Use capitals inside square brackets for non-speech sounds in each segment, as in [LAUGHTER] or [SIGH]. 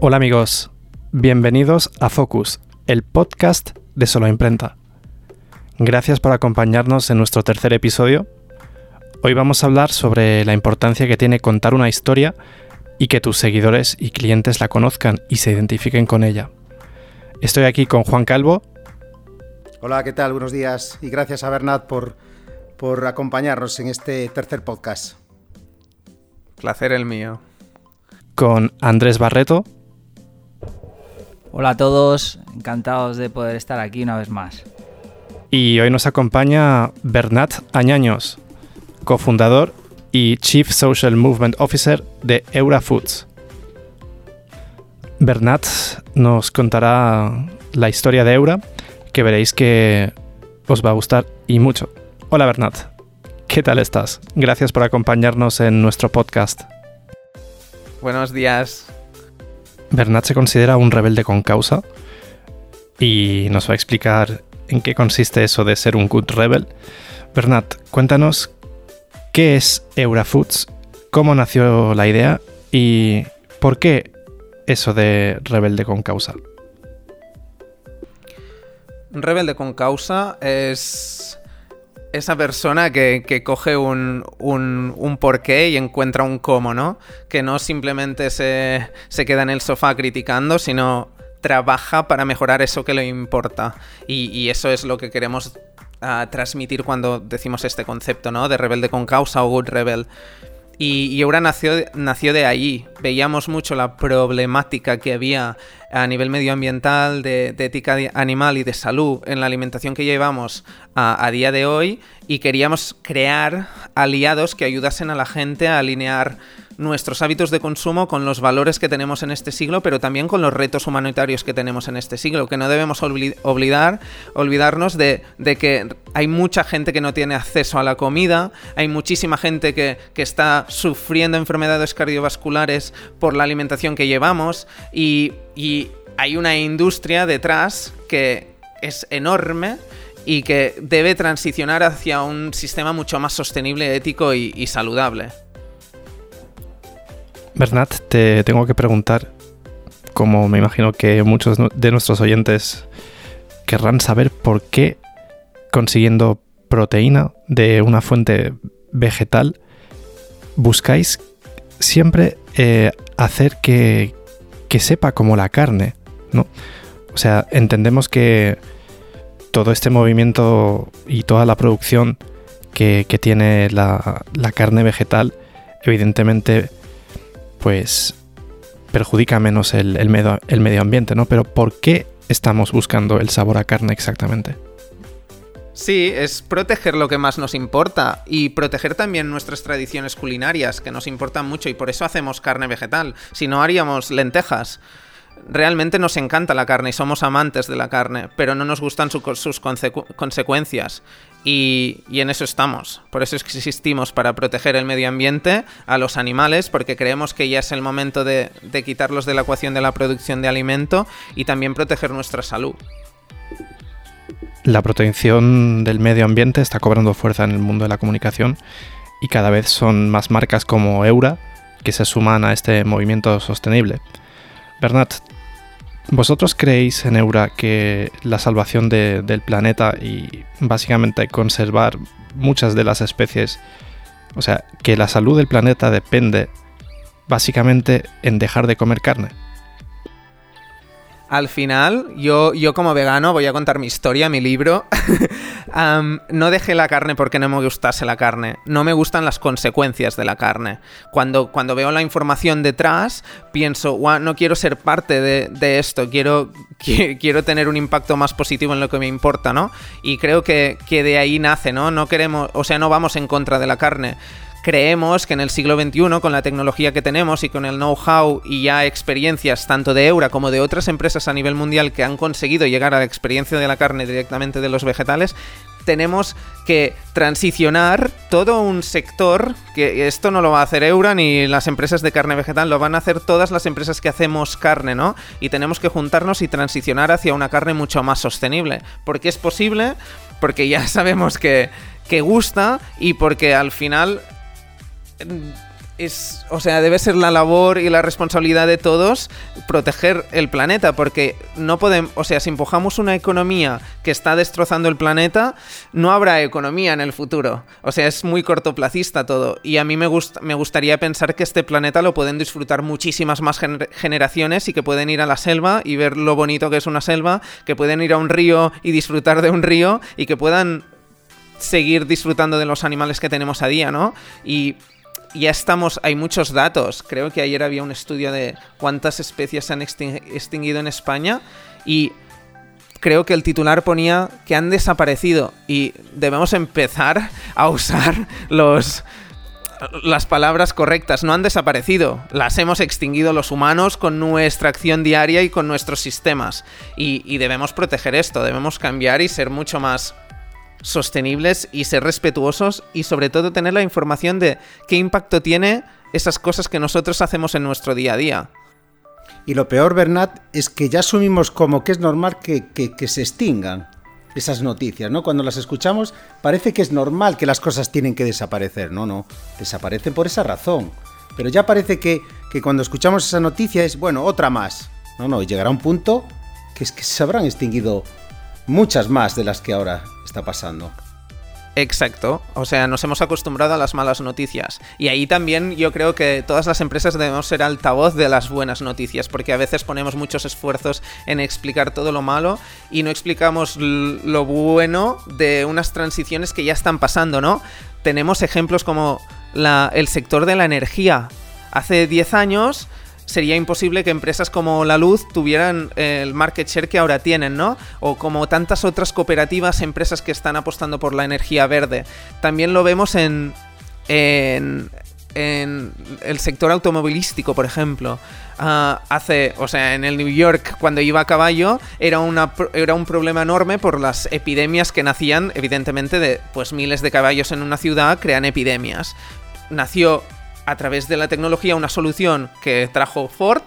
Hola amigos, bienvenidos a Focus, el podcast de Solo Imprenta. Gracias por acompañarnos en nuestro tercer episodio. Hoy vamos a hablar sobre la importancia que tiene contar una historia y que tus seguidores y clientes la conozcan y se identifiquen con ella. Estoy aquí con Juan Calvo. Hola, ¿qué tal? Buenos días y gracias a Bernat por, por acompañarnos en este tercer podcast. Placer el mío. Con Andrés Barreto. Hola a todos, encantados de poder estar aquí una vez más. Y hoy nos acompaña Bernat Añaños, cofundador y Chief Social Movement Officer de Eura Foods. Bernat nos contará la historia de Eura, que veréis que os va a gustar y mucho. Hola Bernat, ¿qué tal estás? Gracias por acompañarnos en nuestro podcast. Buenos días. Bernat se considera un rebelde con causa y nos va a explicar en qué consiste eso de ser un good rebel. Bernat, cuéntanos qué es Eurafoods, cómo nació la idea y por qué eso de rebelde con causa. Rebelde con causa es esa persona que, coge un, un, porqué y encuentra un cómo, ¿no? Que no simplemente se, queda en el sofá criticando, sino trabaja para mejorar eso que le importa. Y, eso es lo que queremos ah, transmitir cuando decimos este concepto, ¿no? De rebelde con causa o good rebel. Y, ahora nació, nació de ahí. Veíamos mucho la problemática que había a nivel medioambiental, de, ética animal y de salud en la alimentación que llevamos a, día de hoy y queríamos crear aliados que ayudasen a la gente a alinear nuestros hábitos de consumo con los valores que tenemos en este siglo, pero también con los retos humanitarios que tenemos en este siglo, que no debemos olvidar, olvidarnos de, que hay mucha gente que no tiene acceso a la comida, hay muchísima gente que, está sufriendo enfermedades cardiovasculares por la alimentación que llevamos y, hay una industria detrás que es enorme y que debe transicionar hacia un sistema mucho más sostenible, ético y saludable. Bernat, te tengo que preguntar, como me imagino que muchos de nuestros oyentes querrán saber por qué consiguiendo proteína de una fuente vegetal buscáis siempre eh, hacer que, sepa como la carne, ¿no? O sea, entendemos que todo este movimiento y toda la producción que, tiene la, carne vegetal, evidentemente pues perjudica menos el, medio, el medio ambiente, ¿no? Pero ¿por qué estamos buscando el sabor a carne exactamente? Sí, es proteger lo que más nos importa y proteger también nuestras tradiciones culinarias, que nos importan mucho y por eso hacemos carne vegetal. Si no, haríamos lentejas realmente nos encanta la carne y somos amantes de la carne, pero no nos gustan sus consecuencias. Y, en eso estamos. Por eso existimos, para proteger el medio ambiente, a los animales, porque creemos que ya es el momento de, de quitarlos de la ecuación de la producción de alimento y también proteger nuestra salud. La protección del medio ambiente está cobrando fuerza en el mundo de la comunicación y cada vez son más marcas como Eura que se suman a este movimiento sostenible. Bernat, ¿vosotros creéis en Eura que la salvación del planeta y básicamente conservar muchas de las especies, o sea, que la salud del planeta depende básicamente en dejar de comer carne? Al final, yo, yo como vegano voy a contar mi historia, mi libro. [LAUGHS] no dejé la carne porque no me gustase la carne. No me gustan las consecuencias de la carne. Cuando, cuando veo la información detrás, pienso, no quiero ser parte de, esto, quiero, [LAUGHS] quiero tener un impacto más positivo en lo que me importa, ¿no? Y creo que, que de ahí nace, ¿no? No queremos, o sea, no vamos en contra de la carne creemos que en el siglo XXI, con la tecnología que tenemos y con el know-how y ya experiencias tanto de Eura como de otras empresas a nivel mundial que han conseguido llegar a la experiencia de la carne directamente de los vegetales, tenemos que transicionar todo un sector, que esto no lo va a hacer Eura ni las empresas de carne vegetal, lo van a hacer todas las empresas que hacemos carne, ¿no? Y tenemos que juntarnos y transicionar hacia una carne mucho más sostenible. Porque es posible, porque ya [LAUGHS] sabemos que, que gusta y porque al final es, o sea, debe ser la labor y la responsabilidad de todos proteger el planeta, porque no podemos, o sea, si empujamos una economía que está destrozando el planeta, no habrá economía en el futuro. O sea, es muy cortoplacista todo. Y a mí me, gusta, me gustaría pensar que este planeta lo pueden disfrutar muchísimas más generaciones y que pueden ir a la selva y ver lo bonito que es una selva, que pueden ir a un río y disfrutar de un río y que puedan seguir disfrutando de los animales que tenemos a día, ¿no? Y ya estamos, hay muchos datos. Creo que ayer había un estudio de cuántas especies se han extinguido en España y creo que el titular ponía que han desaparecido y debemos empezar a usar los las palabras correctas no han desaparecido, las hemos extinguido los humanos con nuestra acción diaria y con nuestros sistemas. Y, y debemos proteger esto, debemos cambiar y ser mucho más sostenibles y ser respetuosos y sobre todo tener la información de qué impacto tiene esas cosas que nosotros hacemos en nuestro día a día. Y lo peor, Bernat, es que ya asumimos como que es normal que, se extingan esas noticias, ¿no? Cuando las escuchamos parece que es normal que las cosas tienen que desaparecer. No, no, desaparecen por esa razón. Pero ya parece que, que cuando escuchamos esa noticia es, bueno, otra más. No, no, llegará un punto que es que se habrán extinguido muchas más de las que ahora está pasando. Exacto, o sea, nos hemos acostumbrado a las malas noticias. Y ahí también yo creo que todas las empresas debemos ser altavoz de las buenas noticias, porque a veces ponemos muchos esfuerzos en explicar todo lo malo y no explicamos lo bueno de unas transiciones que ya están pasando, ¿no? Tenemos ejemplos como el sector de la energía. Hace 10 años sería imposible que empresas como La Luz tuvieran el market share que ahora tienen, ¿no? O como tantas otras cooperativas, empresas que están apostando por la energía verde. También lo vemos en, en, el sector automovilístico, por ejemplo. Ah, hace, o sea, en el New York, cuando iba a caballo, era, era un problema enorme por las epidemias que nacían, evidentemente, de pues miles de caballos en una ciudad crean epidemias. Nació a través de la tecnología una solución que trajo Ford,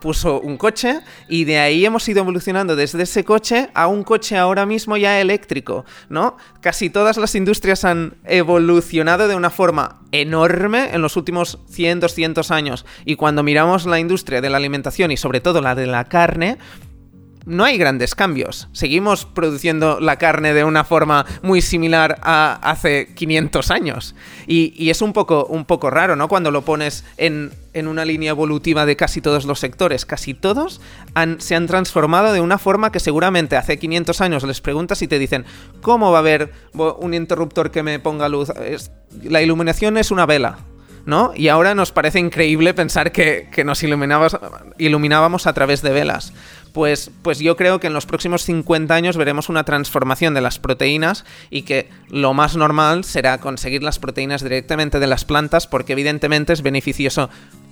puso un coche y de ahí hemos ido evolucionando desde ese coche a un coche ahora mismo ya eléctrico, ¿no? Casi todas las industrias han evolucionado de una forma enorme en los últimos 100, 200 años y cuando miramos la industria de la alimentación y sobre todo la de la carne, no hay grandes cambios. Seguimos produciendo la carne de una forma muy similar a hace 500 años. Y, es un poco, un poco raro, ¿no? Cuando lo pones en, una línea evolutiva de casi todos los sectores. Casi todos se han transformado de una forma que seguramente hace 500 años les preguntas y te dicen, ¿cómo va a haber un interruptor que me ponga luz? la iluminación es una vela. ¿no? Y ahora nos parece increíble pensar que nos iluminábamos a través de velas pues, pues yo creo que en los próximos 50 años veremos una transformación de las proteínas y que lo más normal será conseguir las proteínas directamente de las plantas porque evidentemente es beneficioso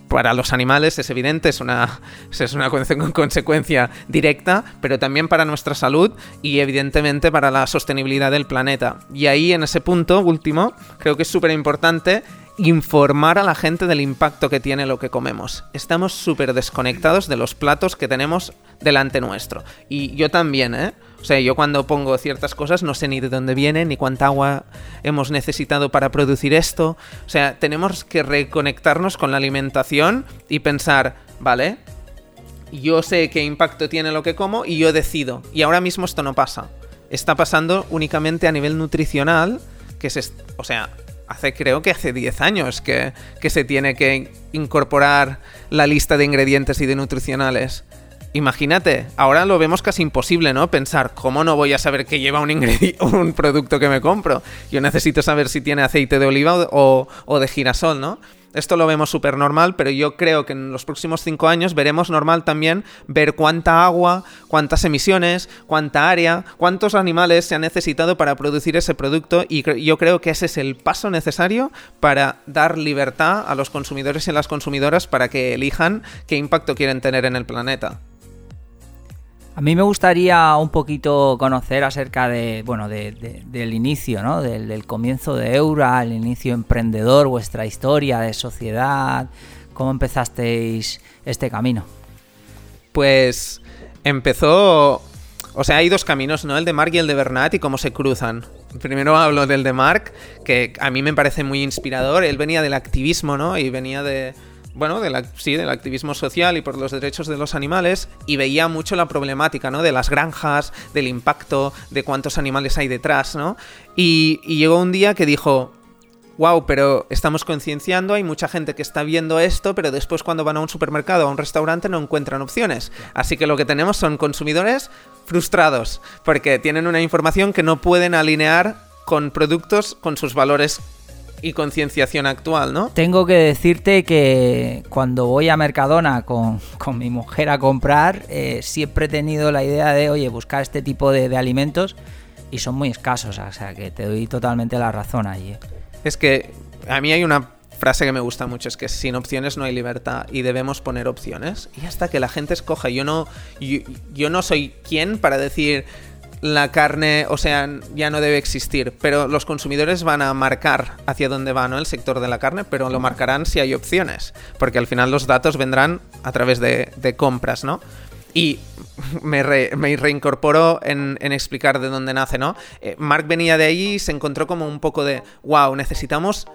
para los animales es evidente, es una, [LAUGHS] es una consecuencia directa, pero también para nuestra salud y evidentemente para la sostenibilidad del planeta. Y ahí en ese punto último, creo que es súper importante informar a la gente del impacto que tiene lo que comemos. Estamos súper desconectados de los platos que tenemos delante nuestro. Y yo también, ¿eh? O sea, yo cuando pongo ciertas cosas no sé ni de dónde vienen, ni cuánta agua hemos necesitado para producir esto. O sea, tenemos que reconectarnos con la alimentación y pensar, vale, yo sé qué impacto tiene lo que como y yo decido. Y ahora mismo esto no pasa. Está pasando únicamente a nivel nutricional, que es, o sea, hace creo que hace 10 años que, que, se tiene que incorporar la lista de ingredientes y de nutricionales. Imagínate, ahora lo vemos casi imposible, ¿no? Pensar, ¿cómo no voy a saber que lleva un, [LAUGHS] un producto que me compro? Yo necesito saber si tiene aceite de oliva o, o de girasol, ¿no? Esto lo vemos súper normal, pero yo creo que en los próximos cinco años veremos normal también ver cuánta agua, cuántas emisiones, cuánta área, cuántos animales se han necesitado para producir ese producto y yo creo que ese es el paso necesario para dar libertad a los consumidores y a las consumidoras para que elijan qué impacto quieren tener en el planeta. A mí me gustaría un poquito conocer acerca de, bueno, del inicio, ¿no? Del, comienzo de Eura, el inicio emprendedor, vuestra historia de sociedad, cómo empezasteis este camino. Pues empezó, O sea, hay dos caminos, ¿no? El de Mark y el de Bernat y cómo se cruzan. Primero hablo del de Mark, que a mí me parece muy inspirador. Él venía del activismo, ¿no? Y venía de, bueno, sí, del activismo social y por los derechos de los animales y veía mucho la problemática, ¿no? De las granjas, del impacto, de cuántos animales hay detrás, ¿no? Y, y llegó un día que dijo, wow, pero estamos concienciando, hay mucha gente que está viendo esto, pero después cuando van a un supermercado o a un restaurante no encuentran opciones. Así que lo que tenemos son consumidores frustrados, porque tienen una información que no pueden alinear con productos con sus valores y concienciación actual, ¿no? Tengo que decirte que cuando voy a Mercadona con, mi mujer a comprar, eh, siempre he tenido la idea de, oye, buscar este tipo de, alimentos y son muy escasos, o sea que te doy totalmente la razón allí. Es que a mí hay una frase que me gusta mucho, es que sin opciones no hay libertad y debemos poner opciones y hasta que la gente escoja. Yo no, yo no soy quien para decir la carne, o sea, ya no debe existir, pero los consumidores van a marcar hacia dónde va ¿no? el sector de la carne, pero lo marcarán si hay opciones, porque al final los datos vendrán a través de, compras, ¿no? Y [LAUGHS] me, reincorporo en, explicar de dónde nace, ¿no? Eh, Mark venía de ahí y se encontró como un poco de, wow, necesitamos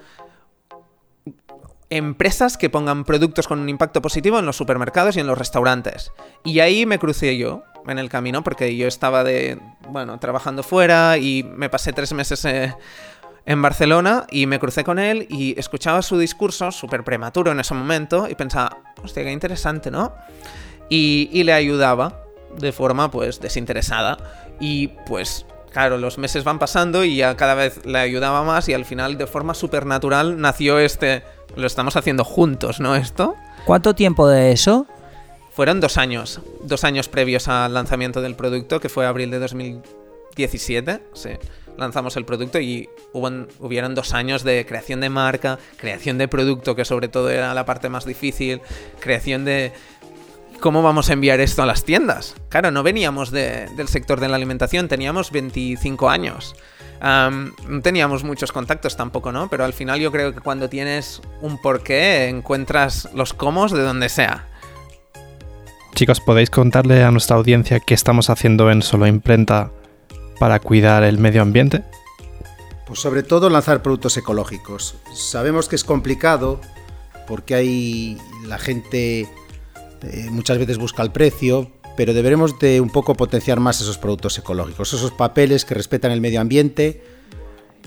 empresas que pongan productos con un impacto positivo en los supermercados y en los restaurantes. Y ahí me crucé yo en el camino porque yo estaba de, bueno, trabajando fuera y me pasé tres meses eh, en Barcelona y me crucé con él y escuchaba su discurso, súper prematuro en ese momento, y pensaba, hostia, qué interesante, ¿no? Y, y le ayudaba de forma, pues, desinteresada. Y, pues, claro, los meses van pasando y ya cada vez le ayudaba más y al final, de forma súper natural, nació este... Lo estamos haciendo juntos, ¿no? Esto. ¿Cuánto tiempo de eso? Fueron dos años, dos años previos al lanzamiento del producto, que fue abril de 2017. Sí, lanzamos el producto y hubo, hubieron dos años de creación de marca, creación de producto, que sobre todo era la parte más difícil, creación de cómo vamos a enviar esto a las tiendas. Claro, no veníamos del sector de la alimentación, teníamos 25 años. No teníamos muchos contactos tampoco, ¿no? Pero al final yo creo que cuando tienes un porqué, encuentras los cómo de donde sea. Chicos, ¿podéis contarle a nuestra audiencia qué estamos haciendo en Solo Imprenta para cuidar el medio ambiente? Pues sobre todo lanzar productos ecológicos. Sabemos que es complicado porque hay la gente eh, muchas veces busca el precio, pero deberemos de un poco potenciar más esos productos ecológicos, esos papeles que respetan el medio ambiente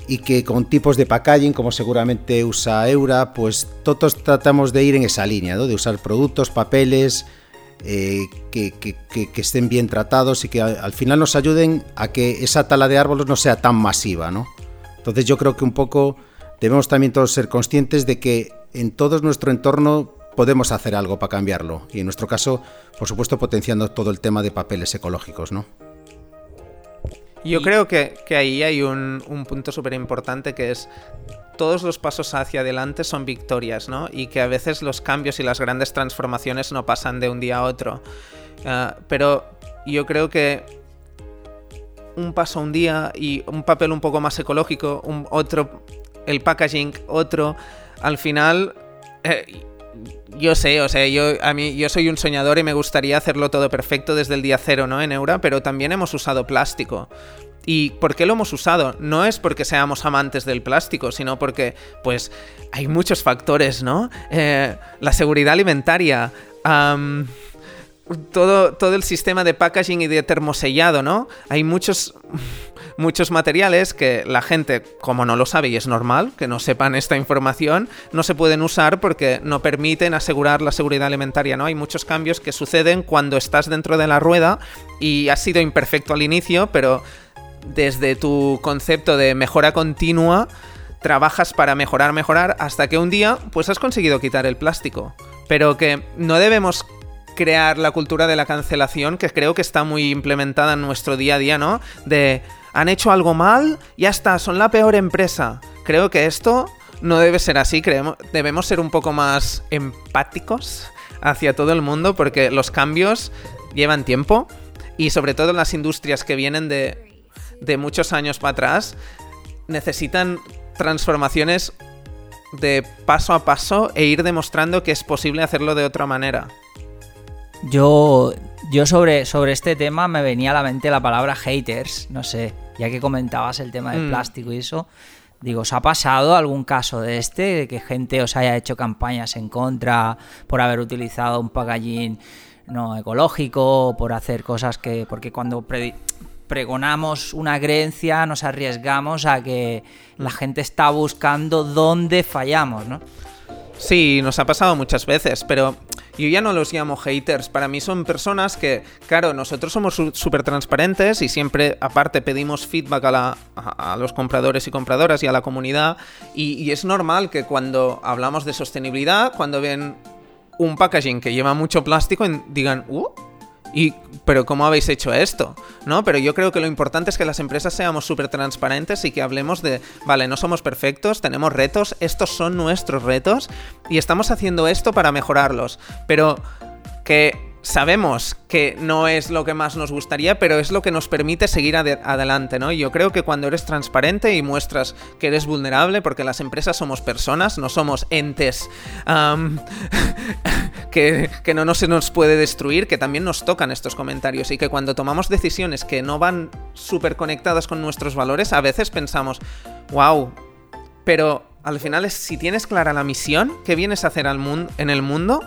y que con tipos de packaging, como seguramente usa Eura, pues todos tratamos de ir en esa línea, de usar productos, papeles eh, que, estén bien tratados y que al, final nos ayuden a que esa tala de árboles no sea tan masiva, ¿no? Entonces yo creo que un poco debemos también todos ser conscientes de que en todo nuestro entorno podemos hacer algo para cambiarlo y en nuestro caso, por supuesto, potenciando todo el tema de papeles ecológicos, ¿no? Yo creo que, ahí hay un, un punto súper importante que es todos los pasos hacia adelante son victorias, ¿no? Y que a veces los cambios y las grandes transformaciones no pasan de un día a otro. Ah, pero yo creo que un paso un día y un papel un poco más ecológico, un, otro, el packaging, otro, al final... Eh, yo sé, o sea, yo, a mí, yo soy un soñador y me gustaría hacerlo todo perfecto desde el día cero, ¿no? En Eura, pero también hemos usado plástico. ¿Y por qué lo hemos usado? No es porque seamos amantes del plástico, sino porque, pues, hay muchos factores, ¿no? Eh, la seguridad alimentaria, todo, todo el sistema de packaging y de termosellado, ¿no? Hay muchos muchos materiales que la gente, como no lo sabe y es normal que no sepan esta información, no se pueden usar porque no permiten asegurar la seguridad alimentaria, ¿no? Hay muchos cambios que suceden cuando estás dentro de la rueda y has sido imperfecto al inicio, pero desde tu concepto de mejora continua, trabajas para mejorar, mejorar, hasta que un día, pues has conseguido quitar el plástico. Pero que no debemos crear la cultura de la cancelación, que creo que está muy implementada en nuestro día a día, ¿no? De han hecho algo mal, ya está, son la peor empresa. Creo que esto no debe ser así, creemos, debemos ser un poco más empáticos hacia todo el mundo porque los cambios llevan tiempo y sobre todo las industrias que vienen de, de muchos años para atrás necesitan transformaciones de paso a paso e ir demostrando que es posible hacerlo de otra manera. Yo yo sobre, sobre este tema me venía a la mente la palabra haters, no sé, ya que comentabas el tema del Mm. plástico y eso. Digo, ¿os ha pasado algún caso de este? De que gente os haya hecho campañas en contra por haber utilizado un packaging no ecológico, por hacer cosas que. Porque cuando pregonamos una creencia nos arriesgamos a que la gente está buscando dónde fallamos, ¿no? Sí, nos ha pasado muchas veces, pero yo ya no los llamo haters. Para mí son personas que, claro, nosotros somos súper transparentes y siempre, aparte, pedimos feedback a, la- los compradores y compradoras y a la comunidad. Y, y es normal que cuando hablamos de sostenibilidad, cuando ven un packaging que lleva mucho plástico, digan, ¡uh! Y, pero ¿cómo habéis hecho esto? ¿No? Pero yo creo que lo importante es que las empresas seamos súper transparentes y que hablemos de, vale, no somos perfectos, tenemos retos, estos son nuestros retos y estamos haciendo esto para mejorarlos. Pero que sabemos que no es lo que más nos gustaría, pero es lo que nos permite seguir ade- adelante, ¿no? Y yo creo que cuando eres transparente y muestras que eres vulnerable, porque las empresas somos personas, no somos entes [LAUGHS] que, no se nos puede destruir, que también nos tocan estos comentarios y que cuando tomamos decisiones que no van súper conectadas con nuestros valores, a veces pensamos, wow, pero al final es si tienes clara la misión que vienes a hacer al en el mundo,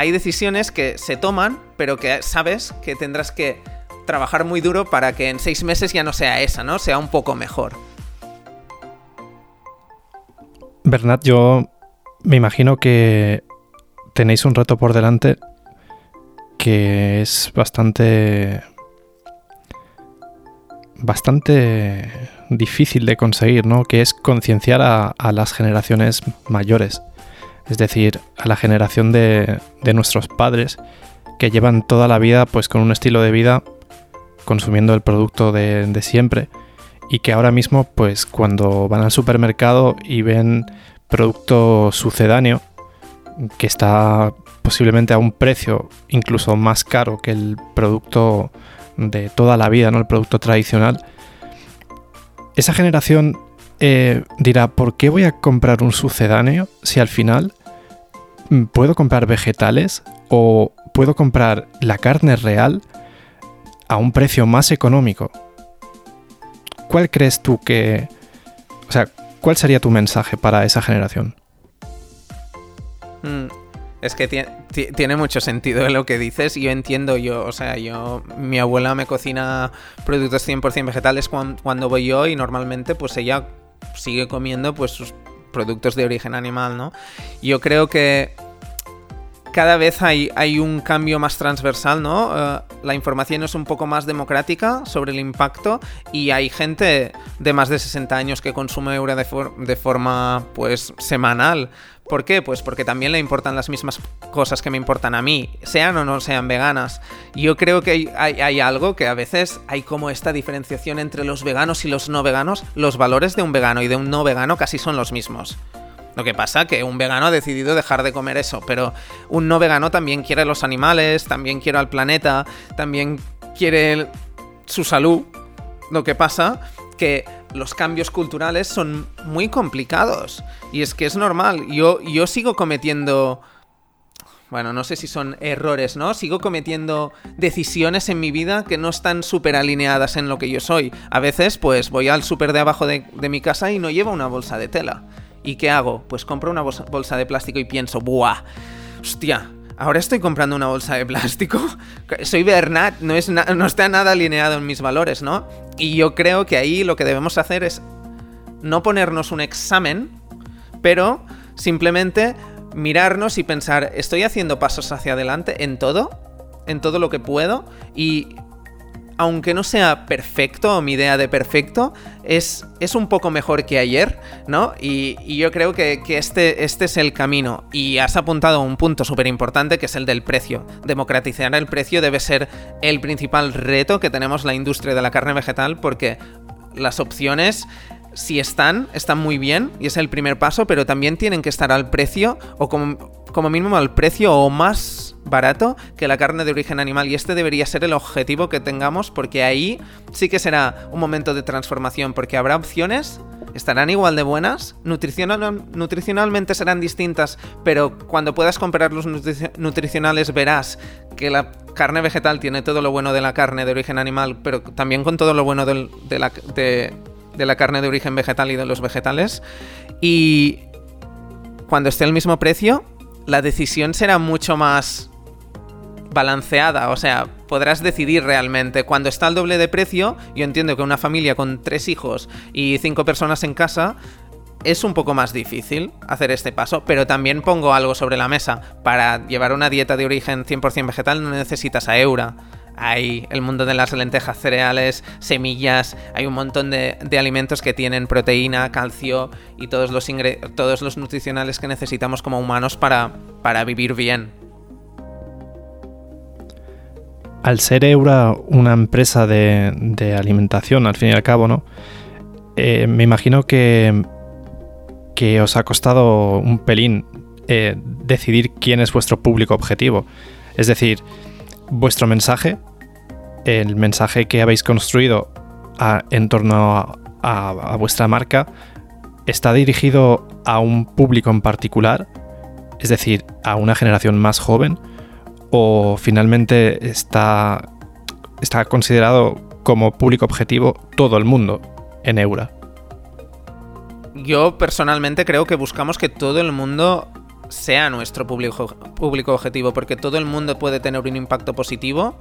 hay decisiones que se toman, pero que sabes que tendrás que trabajar muy duro para que en seis meses ya no sea esa, ¿no? Sea un poco mejor. Bernat, yo me imagino que tenéis un reto por delante que es bastante bastante difícil de conseguir, ¿no? Que es concienciar a, a las generaciones mayores, es decir, a la generación de, nuestros padres que llevan toda la vida pues con un estilo de vida consumiendo el producto de, siempre y que ahora mismo pues cuando van al supermercado y ven producto sucedáneo que está posiblemente a un precio incluso más caro que el producto de toda la vida, ¿no? El producto tradicional. Esa generación eh, dirá, ¿por qué voy a comprar un sucedáneo si al final puedo comprar vegetales o puedo comprar la carne real a un precio más económico? ¿Cuál crees tú que... O sea, ¿cuál sería tu mensaje para esa generación? Mm, Es que tie- ti- tiene mucho sentido lo que dices. Yo entiendo, yo, o sea, yo, mi abuela me cocina productos 100% vegetales cuan- cuando voy yo y normalmente pues ella sigue comiendo pues sus productos de origen animal, ¿no? Yo creo que cada vez hay, hay un cambio más transversal, ¿no? Eh, la información es un poco más democrática sobre el impacto y hay gente de más de 60 años que consume Eura de, for- de forma, pues, semanal. ¿Por qué? Pues porque también le importan las mismas cosas que me importan a mí, sean o no sean veganas. Yo creo que hay, hay- algo que a veces hay como esta diferenciación entre los veganos y los no veganos. Los valores de un vegano y de un no vegano casi son los mismos. Lo que pasa que un vegano ha decidido dejar de comer eso, pero un no vegano también quiere los animales, también quiere al planeta, también quiere su salud. Lo que pasa que los cambios culturales son muy complicados y es que es normal. Yo, yo sigo cometiendo bueno, no sé si son errores, ¿no? Sigo cometiendo decisiones en mi vida que no están súper alineadas en lo que yo soy. A veces, pues voy al súper de abajo de, de mi casa y no llevo una bolsa de tela. ¿Y qué hago? Pues compro una bolsa, de plástico y pienso, ¡buah! ¡Hostia! Ahora estoy comprando una bolsa de plástico. [LAUGHS] Soy Bernat, no, es no está nada alineado en mis valores, ¿no? Y yo creo que ahí lo que debemos hacer es no ponernos un examen, pero simplemente mirarnos y pensar, estoy haciendo pasos hacia adelante en todo, en todo lo que puedo, y aunque no sea perfecto, mi idea de perfecto, es, es un poco mejor que ayer, ¿no? Y, yo creo que, este, este es el camino. Y has apuntado a un punto súper importante que es el del precio. Democratizar el precio debe ser el principal reto que tenemos la industria de la carne vegetal porque las opciones si están, están muy bien y es el primer paso, pero también tienen que estar al precio o como, como mínimo al precio o más barato que la carne de origen animal y este debería ser el objetivo que tengamos porque ahí sí que será un momento de transformación porque habrá opciones estarán igual de buenas, Nutricional, nutricionalmente serán distintas, pero cuando puedas comparar los nutricionales verás que la carne vegetal tiene todo lo bueno de la carne de origen animal, pero también con todo lo bueno de, la, de la carne de origen vegetal y de los vegetales. Y cuando esté al mismo precio, la decisión será mucho más balanceada, o sea, podrás decidir realmente. Cuando está al doble de precio, yo entiendo que una familia con tres hijos y cinco personas en casa es un poco más difícil hacer este paso, pero también pongo algo sobre la mesa. Para llevar una dieta de origen 100% vegetal no necesitas a Eura. Hay el mundo de las lentejas, cereales, semillas, hay un montón de, alimentos que tienen proteína, calcio y todos los, todos los nutricionales que necesitamos como humanos para, para vivir bien al ser Eura una empresa de, alimentación, al fin y al cabo, ¿no? Eh, me imagino que, que os ha costado un pelín eh, decidir quién es vuestro público objetivo. Es decir, vuestro mensaje, el mensaje que habéis construido en torno a vuestra marca, está dirigido a un público en particular, es decir, a una generación más joven, o finalmente está, está considerado como público objetivo todo el mundo en Eura? Yo personalmente creo que buscamos que todo el mundo sea nuestro público, público objetivo, porque todo el mundo puede tener un impacto positivo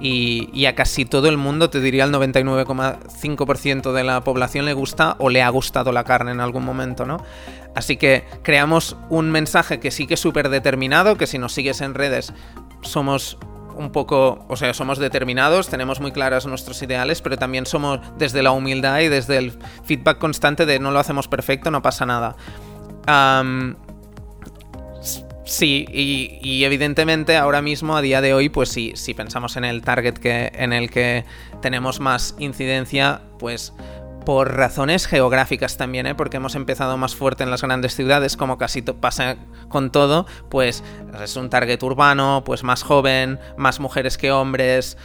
y, a casi todo el mundo, te diría el 99,5% de la población le gusta o le ha gustado la carne en algún momento, ¿no? Así que creamos un mensaje que sí que es súper determinado, que si nos sigues en redes somos un poco, o sea, somos determinados, tenemos muy claras nuestros ideales, pero también somos desde la humildad y desde el feedback constante de no lo hacemos perfecto, no pasa nada. Sí, y, evidentemente ahora mismo, a día de hoy, pues sí, si pensamos en el target que, en el que tenemos más incidencia, pues por razones geográficas también, ¿eh? porque hemos empezado más fuerte en las grandes ciudades, como casi pasa con todo, pues es un target urbano, pues más joven, más mujeres que hombres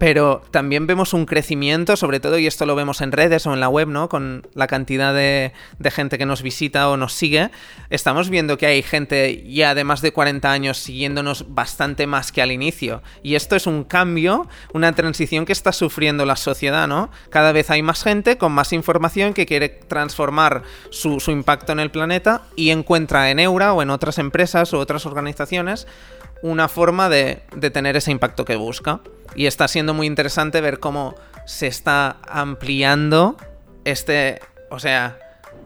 pero también vemos un crecimiento, sobre todo, y esto lo vemos en redes o en la web, ¿no? Con la cantidad de, gente que nos visita o nos sigue, estamos viendo que hay gente ya de más de 40 años siguiéndonos bastante más que al inicio. Y esto es un cambio, una transición que está sufriendo la sociedad, ¿no? Cada vez hay más gente con más información que quiere transformar su, su impacto en el planeta y encuentra en Eura o en otras empresas o otras organizaciones una forma de, tener ese impacto que busca. Y está siendo muy interesante ver cómo se está ampliando este, o sea,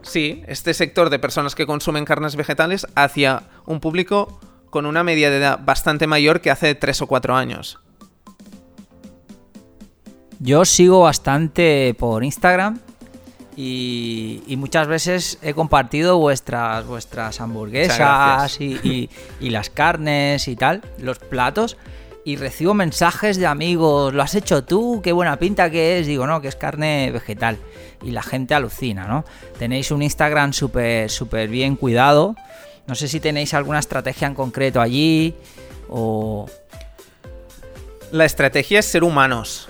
sí, este sector de personas que consumen carnes vegetales hacia un público con una media de edad bastante mayor que hace 3 o 4 años. Yo sigo bastante por Instagram y, muchas veces he compartido vuestras, vuestras hamburguesas y, las carnes y tal, los platos. Y recibo mensajes de amigos, lo has hecho tú, qué buena pinta que es. Digo, no, que es carne vegetal. Y la gente alucina, ¿no? Tenéis un Instagram súper, súper bien cuidado. No sé si tenéis alguna estrategia en concreto allí o... La estrategia es ser humanos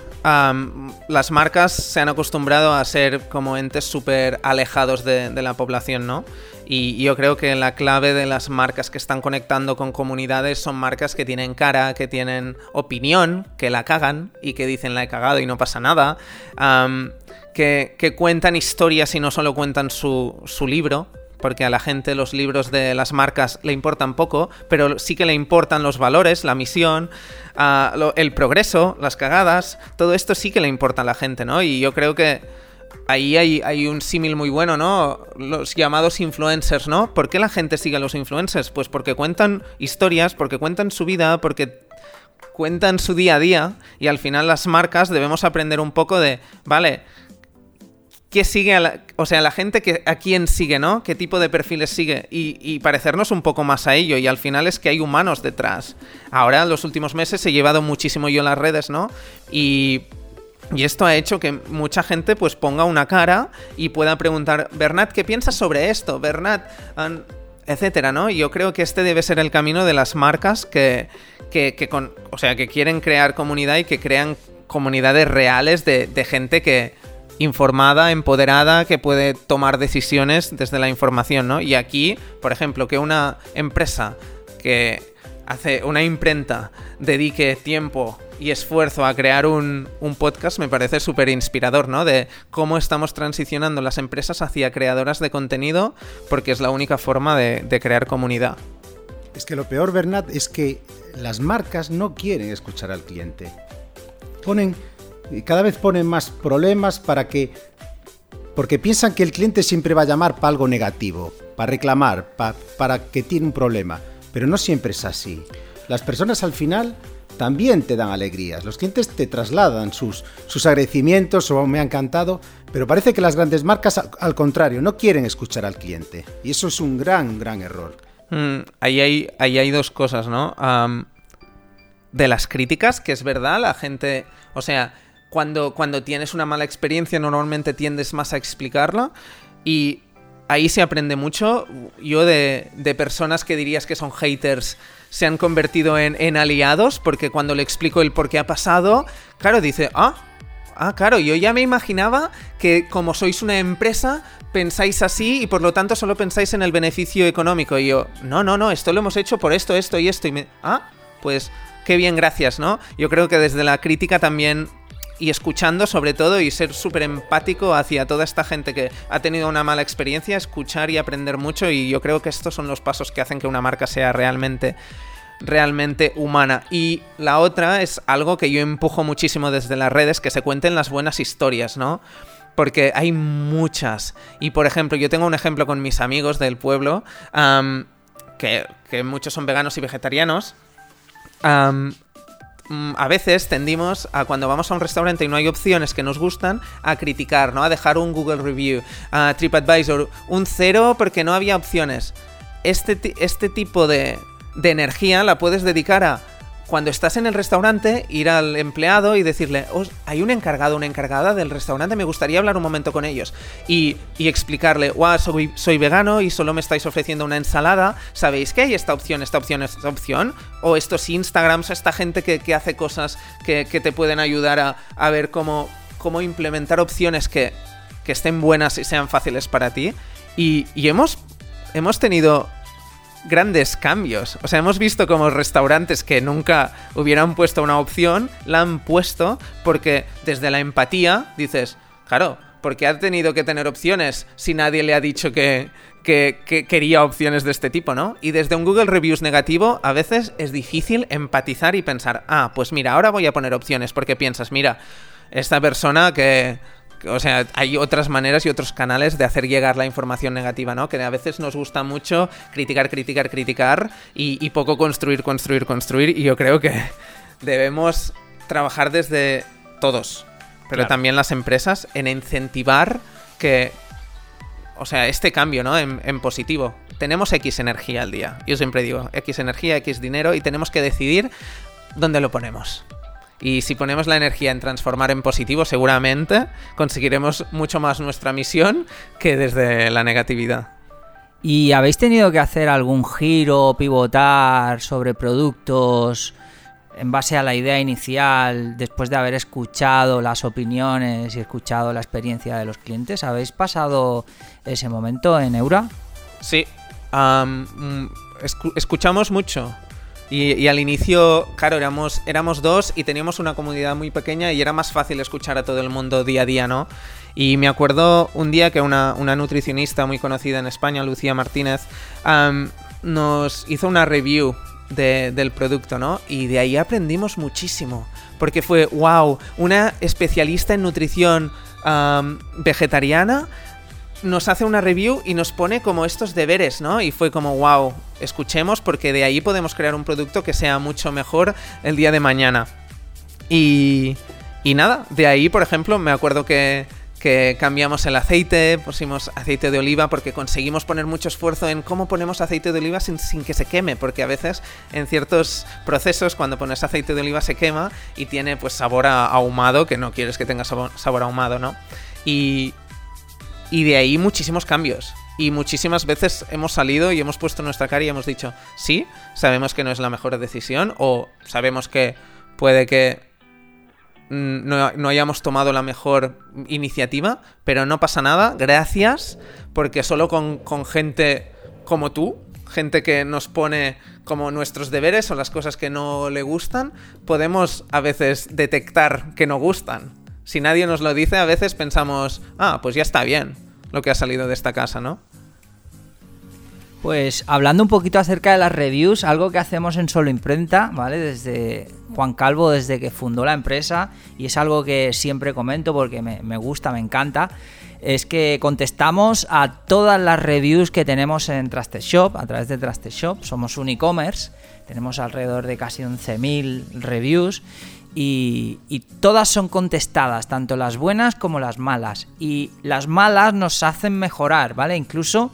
las marcas se han acostumbrado a ser como entes súper alejados de, la población, ¿no? Y yo creo que la clave de las marcas que están conectando con comunidades son marcas que tienen cara, que tienen opinión, que la cagan y que dicen la he cagado y no pasa nada. que, cuentan historias y no solo cuentan su libro, porque a la gente los libros de las marcas le importan poco, pero sí que le importan los valores, la misión, ah, el progreso, las cagadas, todo esto sí que le importa a la gente, ¿no? Y yo creo que ahí hay, hay un símil muy bueno, ¿no? Los llamados influencers, ¿no? ¿Por qué la gente sigue a los influencers? Pues porque cuentan historias, porque cuentan su vida, porque cuentan su día a día y al final las marcas debemos aprender un poco de, vale, qué sigue a la, o sea, la gente que, a quién sigue, ¿no? ¿Qué tipo de perfiles sigue? Y, parecernos un poco más a ello. Y al final es que hay humanos detrás. Ahora, en los últimos meses he llevado muchísimo yo las redes, ¿no? Y y esto ha hecho que mucha gente pues ponga una cara y pueda preguntar, Bernat, ¿qué piensas sobre esto? Bernat, etcétera, ¿no? Y yo creo que este debe ser el camino de las marcas que, que, con, o sea, que quieren crear comunidad y que crean comunidades reales de gente que, informada, empoderada, que puede tomar decisiones desde la información, ¿no? Y aquí, por ejemplo, que una empresa que hace una imprenta dedique tiempo y esfuerzo a crear un, podcast me parece súper inspirador, ¿no? De cómo estamos transicionando las empresas hacia creadoras de contenido, porque es la única forma de, de crear comunidad. Es que lo peor, Bernat, es que las marcas no quieren escuchar al cliente. Ponen, cada vez ponen más problemas para que, porque piensan que el cliente siempre va a llamar para algo negativo, para reclamar, para que tiene un problema. Pero no siempre es así. Las personas al final también te dan alegrías. Los clientes te trasladan sus, sus agradecimientos o me ha encantado, pero parece que las grandes marcas al, contrario no quieren escuchar al cliente. Y eso es un gran, gran error. Mm, ahí, hay, ahí hay dos cosas, ¿no? de las críticas, que es verdad, la gente, o sea, cuando, cuando tienes una mala experiencia normalmente tiendes más a explicarla y ahí se aprende mucho. Yo de, de personas que dirías que son haters se han convertido en, aliados porque cuando le explico el por qué ha pasado, claro, dice, ah, ah, claro, yo ya me imaginaba que como sois una empresa pensáis así y por lo tanto solo pensáis en el beneficio económico. Y yo, no, no, no, esto lo hemos hecho por esto, esto y esto. Y me, ah, pues qué bien, gracias, ¿no? Yo creo que desde la crítica también y escuchando sobre todo y ser súper empático hacia toda esta gente que ha tenido una mala experiencia, escuchar y aprender mucho y yo creo que estos son los pasos que hacen que una marca sea realmente realmente humana. Y la otra es algo que yo empujo muchísimo desde las redes, que se cuenten las buenas historias, ¿no? Porque hay muchas. Y por ejemplo, yo tengo un ejemplo con mis amigos del pueblo, que, muchos son veganos y vegetarianos. A veces tendimos a cuando vamos a un restaurante y no hay opciones que nos gustan, a criticar, ¿no? A dejar un Google Review, a TripAdvisor, un cero porque no había opciones. Este, este tipo de, de energía la puedes dedicar a cuando estás en el restaurante, ir al empleado y decirle, hay un encargado, una encargada del restaurante, me gustaría hablar un momento con ellos. Y, explicarle, wow, soy, vegano y solo me estáis ofreciendo una ensalada, ¿sabéis que hay esta opción, esta opción, esta opción? O estos Instagrams, esta gente que, hace cosas que, te pueden ayudar a, ver cómo, cómo implementar opciones que, estén buenas y sean fáciles para ti. Y, y hemos, hemos tenido grandes cambios. O sea, hemos visto como restaurantes que nunca hubieran puesto una opción, la han puesto porque desde la empatía dices, claro, porque ha tenido que tener opciones si nadie le ha dicho que, que, quería opciones de este tipo, ¿no? Y desde un Google Reviews negativo a veces es difícil empatizar y pensar, ah, pues mira, ahora voy a poner opciones porque piensas, mira, esta persona que o sea, hay otras maneras y otros canales de hacer llegar la información negativa, ¿no? Que a veces nos gusta mucho criticar, criticar, criticar y, poco construir, construir, construir. Y yo creo que debemos trabajar desde todos, pero también las empresas, en incentivar que, o sea, este cambio, ¿no? En, en, positivo. Tenemos X energía al día. Yo siempre digo, X energía, X dinero y tenemos que decidir dónde lo ponemos. Y si ponemos la energía en transformar en positivo, seguramente conseguiremos mucho más nuestra misión que desde la negatividad. ¿Y habéis tenido que hacer algún giro, pivotar sobre productos en base a la idea inicial, después de haber escuchado las opiniones y escuchado la experiencia de los clientes? ¿Habéis pasado ese momento en Eura? Sí, mm, escuchamos mucho. Y, al inicio, claro, éramos, éramos dos y teníamos una comunidad muy pequeña y era más fácil escuchar a todo el mundo día a día, ¿no? Y me acuerdo un día que una, nutricionista muy conocida en España, Lucía Martínez, nos hizo una review del producto, ¿no? Y de ahí aprendimos muchísimo. Porque fue, wow, una especialista en nutrición vegetariana nos hace una review y nos pone como estos deberes, ¿no? Y fue como, wow, escuchemos porque de ahí podemos crear un producto que sea mucho mejor el día de mañana. Y, y nada, de ahí, por ejemplo, me acuerdo que, que cambiamos el aceite, pusimos aceite de oliva porque conseguimos poner mucho esfuerzo en cómo ponemos aceite de oliva sin, sin, que se queme, porque a veces en ciertos procesos cuando pones aceite de oliva se quema y tiene pues sabor ahumado que no quieres que tenga sabor, sabor ahumado, ¿no? Y, y de ahí muchísimos cambios. Y muchísimas veces hemos salido y hemos puesto nuestra cara y hemos dicho, sí, sabemos que no es la mejor decisión o sabemos que puede que no, no hayamos tomado la mejor iniciativa, pero no pasa nada, gracias, porque solo con, con gente como tú, gente que nos pone como nuestros deberes o las cosas que no le gustan, podemos a veces detectar que no gustan. Si nadie nos lo dice, a veces pensamos, ah, pues ya está bien lo que ha salido de esta casa, ¿no? Pues hablando un poquito acerca de las reviews, algo que hacemos en Solo Imprenta, ¿vale? Desde Juan Calvo, desde que fundó la empresa, y es algo que siempre comento porque me, me gusta, me encanta, es que contestamos a todas las reviews que tenemos en Trusted Shop, a través de Trusted Shop. Somos un e-commerce, tenemos alrededor de casi 11.000 reviews y, y, todas son contestadas, tanto las buenas como las malas. Y las malas nos hacen mejorar, ¿vale? Incluso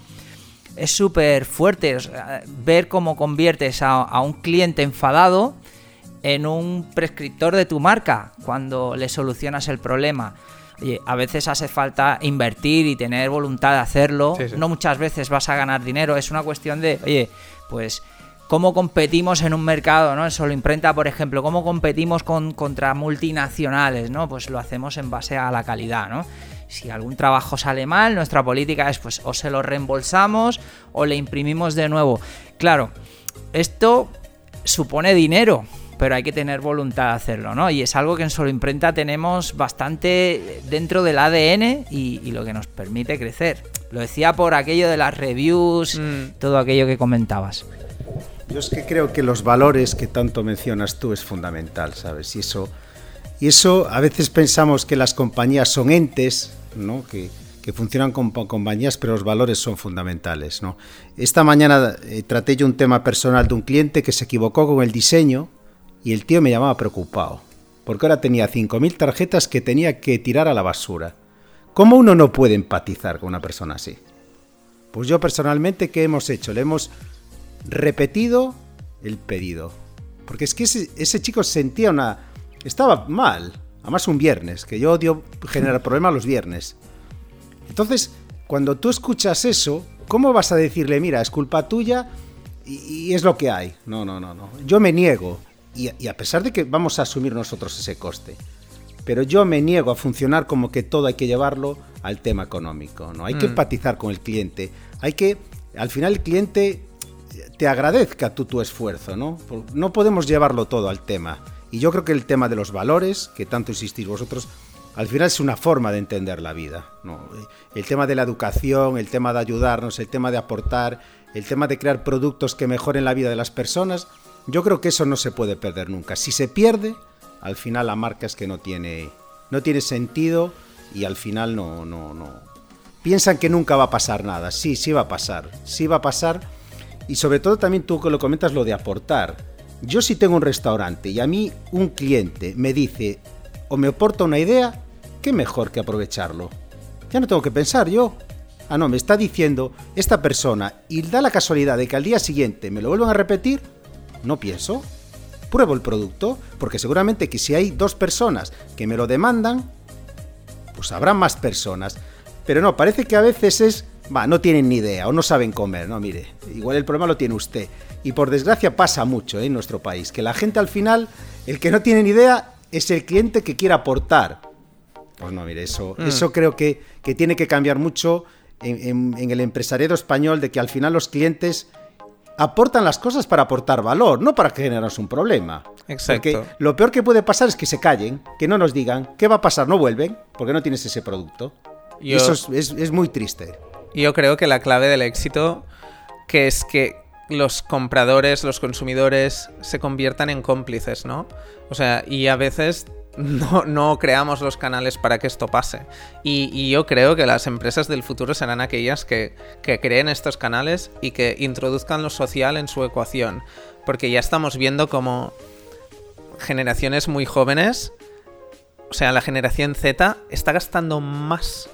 es súper fuerte ver cómo conviertes a, a un cliente enfadado en un prescriptor de tu marca cuando le solucionas el problema. Oye, a veces hace falta invertir y tener voluntad de hacerlo. Sí, sí. No muchas veces vas a ganar dinero. Es una cuestión de, oye, pues cómo competimos en un mercado, ¿no? En solo imprenta, por ejemplo, cómo competimos con, contra multinacionales, ¿no? Pues lo hacemos en base a la calidad, ¿no? Si algún trabajo sale mal, nuestra política es pues o se lo reembolsamos o le imprimimos de nuevo. Claro, esto supone dinero, pero hay que tener voluntad de hacerlo, ¿no? Y es algo que en Solo Imprenta tenemos bastante dentro del ADN y, y lo que nos permite crecer. Lo decía por aquello de las reviews, Mm. todo aquello que comentabas. Yo es que creo que los valores que tanto mencionas tú es fundamental, ¿sabes? Y eso, y eso a veces pensamos que las compañías son entes, ¿no? Que, que funcionan como compañías, pero los valores son fundamentales, ¿no? Esta mañana eh, traté yo un tema personal de un cliente que se equivocó con el diseño y el tío me llamaba preocupado, porque ahora tenía 5.000 tarjetas que tenía que tirar a la basura. ¿Cómo uno no puede empatizar con una persona así? Pues yo personalmente, ¿qué hemos hecho? Le hemos repetido el pedido. Porque es que ese, ese chico sentía una... Estaba mal. Además un viernes, que yo odio generar [LAUGHS] problemas los viernes. Entonces, cuando tú escuchas eso, ¿cómo vas a decirle, mira, es culpa tuya y, y es lo que hay? No, no, no, no. Yo me niego. Y, y a pesar de que vamos a asumir nosotros ese coste, pero yo me niego a funcionar como que todo hay que llevarlo al tema económico, ¿no? Hay que Mm. empatizar con el cliente, hay que, al final el cliente te agradezca tu esfuerzo, ¿no? No podemos llevarlo todo al tema. Y yo creo que el tema de los valores, que tanto insistís vosotros, al final es una forma de entender la vida, ¿no? El tema de la educación, el tema de ayudarnos, el tema de aportar, el tema de crear productos que mejoren la vida de las personas, yo creo que eso no se puede perder nunca. Si se pierde, al final la marca es que no tiene, no tiene sentido y al final no, no, no. Piensan que nunca va a pasar nada. Sí, sí va a pasar. Sí va a pasar. Y sobre todo también tú que lo comentas lo de aportar. Yo si tengo un restaurante y a mí un cliente me dice o me aporta una idea, qué mejor que aprovecharlo. Ya no tengo que pensar yo. Ah, no, me está diciendo esta persona y da la casualidad de que al día siguiente me lo vuelvan a repetir, no pienso. Pruebo el producto, porque seguramente que si hay dos personas que me lo demandan, pues habrá más personas. Pero no, parece que a veces es, va, no tienen ni idea o no saben comer. No, mire, igual el problema lo tiene usted. Y por desgracia pasa mucho ¿eh? en nuestro país, que la gente al final, el que no tiene ni idea es el cliente que quiere aportar. Pues no, mire, eso, Mm. eso creo que, que tiene que cambiar mucho en, en- en el empresariado español, de que al final los clientes aportan las cosas para aportar valor, no para generarnos un problema. Exacto. Porque lo peor que puede pasar es que se callen, que no nos digan qué va a pasar, no vuelven, porque no tienes ese producto. Y Yo- eso es, es- es muy triste. Yo creo que la clave del éxito que es que los compradores, los consumidores se conviertan en cómplices, ¿no? O sea, y a veces no, no creamos los canales para que esto pase. Y, y yo creo que las empresas del futuro serán aquellas que, que creen estos canales y que introduzcan lo social en su ecuación. Porque ya estamos viendo como generaciones muy jóvenes, o sea, la generación Z está gastando más